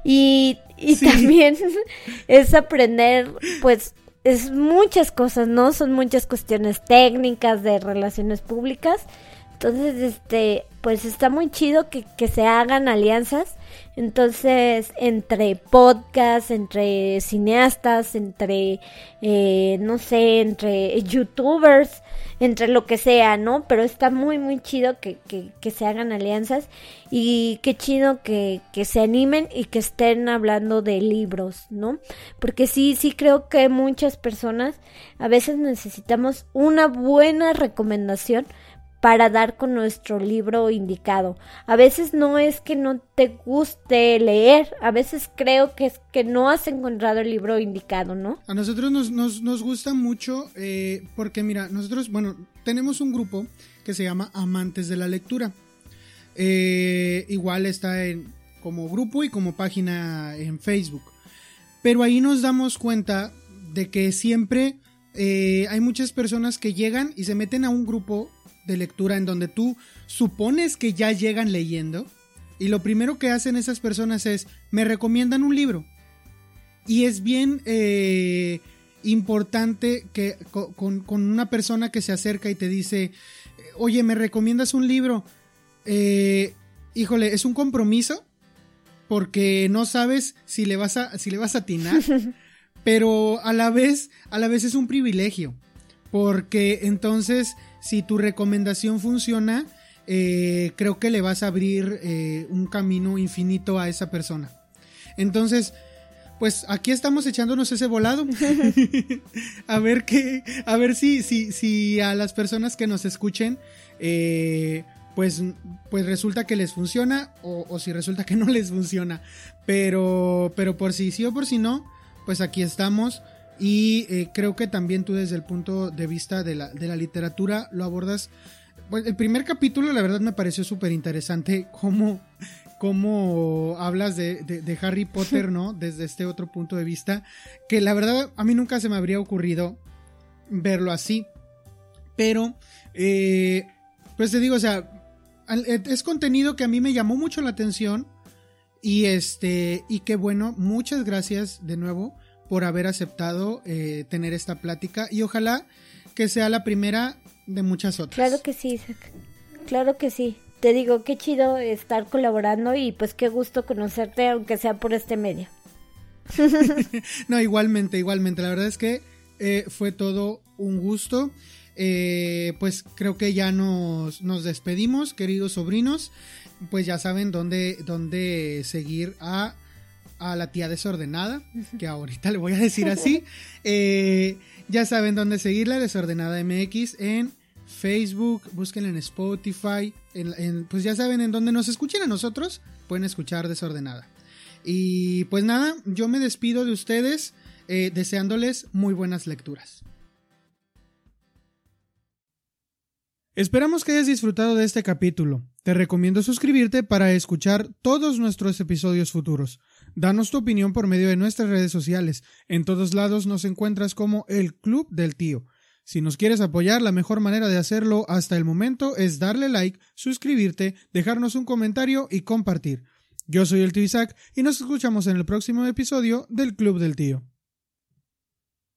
Y, y también [LAUGHS] es aprender, pues, es muchas cosas, ¿no? Son muchas cuestiones técnicas de relaciones públicas entonces, este, pues está muy chido que, que se hagan alianzas. Entonces, entre podcasts, entre cineastas, entre, eh, no sé, entre youtubers, entre lo que sea, ¿no? Pero está muy, muy chido que, que, que se hagan alianzas y qué chido que, que se animen y que estén hablando de libros, ¿no? Porque sí, sí creo que muchas personas a veces necesitamos una buena recomendación para dar con nuestro libro indicado. A veces no es que no te guste leer, a veces creo que es que no has encontrado el libro indicado, ¿no? A nosotros nos, nos, nos gusta mucho eh, porque mira, nosotros, bueno, tenemos un grupo que se llama Amantes de la Lectura. Eh, igual está en, como grupo y como página en Facebook. Pero ahí nos damos cuenta de que siempre eh, hay muchas personas que llegan y se meten a un grupo de lectura en donde tú supones que ya llegan leyendo y lo primero que hacen esas personas es me recomiendan un libro. Y es bien eh, importante que con, una persona que se acerca y te dice, oye, ¿me recomiendas un libro? Eh, híjole, es un compromiso porque no sabes si le vas a, si le vas a atinar, [LAUGHS] pero a la vez, a la vez es un privilegio, porque entonces si tu recomendación funciona, eh, creo que le vas a abrir eh, un camino infinito a esa persona. Entonces, pues aquí estamos echándonos ese volado. [LAUGHS] [LAUGHS] a ver qué, a ver si, si, si a las personas que nos escuchen, eh, pues, pues resulta que les funciona o, si resulta que no les funciona. Pero, pero por si sí o por si no, pues aquí estamos. Y eh, creo que también tú desde el punto de vista de la, de la literatura lo abordas. Pues, el primer capítulo la verdad me pareció súper interesante [LAUGHS] cómo, cómo hablas de, de, Harry Potter, ¿no? [LAUGHS] Desde este otro punto de vista. Que la verdad a mí nunca se me habría ocurrido verlo así. Pero, eh, pues te digo, o sea, eh, es contenido que a mí me llamó mucho la atención. Y este, y qué bueno, muchas gracias de nuevo por haber aceptado eh, tener esta plática y ojalá que sea la primera de muchas otras. Claro que sí, Isaac. Claro que sí. Te digo, qué chido estar colaborando y pues qué gusto conocerte, aunque sea por este medio. [LAUGHS] no, igualmente, igualmente. La verdad es que eh, fue todo un gusto. Eh, pues creo que ya nos, nos despedimos, queridos sobrinos. Pues ya saben dónde, dónde seguir a a la tía desordenada, que ahorita le voy a decir así. [LAUGHS] Eh, ya saben dónde seguirla, desordenada MX en Facebook, búsquenla en Spotify, en, pues ya saben en dónde nos escuchen a nosotros, pueden escuchar desordenada. Y pues nada, yo me despido de ustedes eh, deseándoles muy buenas lecturas. Esperamos que hayas disfrutado de este capítulo. Te recomiendo suscribirte para escuchar todos nuestros episodios futuros. Danos tu opinión por medio de nuestras redes sociales. En todos lados nos encuentras como el Club del Tío. Si nos quieres apoyar, la mejor manera de hacerlo hasta el momento es darle like, suscribirte, dejarnos un comentario y compartir. Yo soy el tío Isaac y nos escuchamos en el próximo episodio del Club del Tío.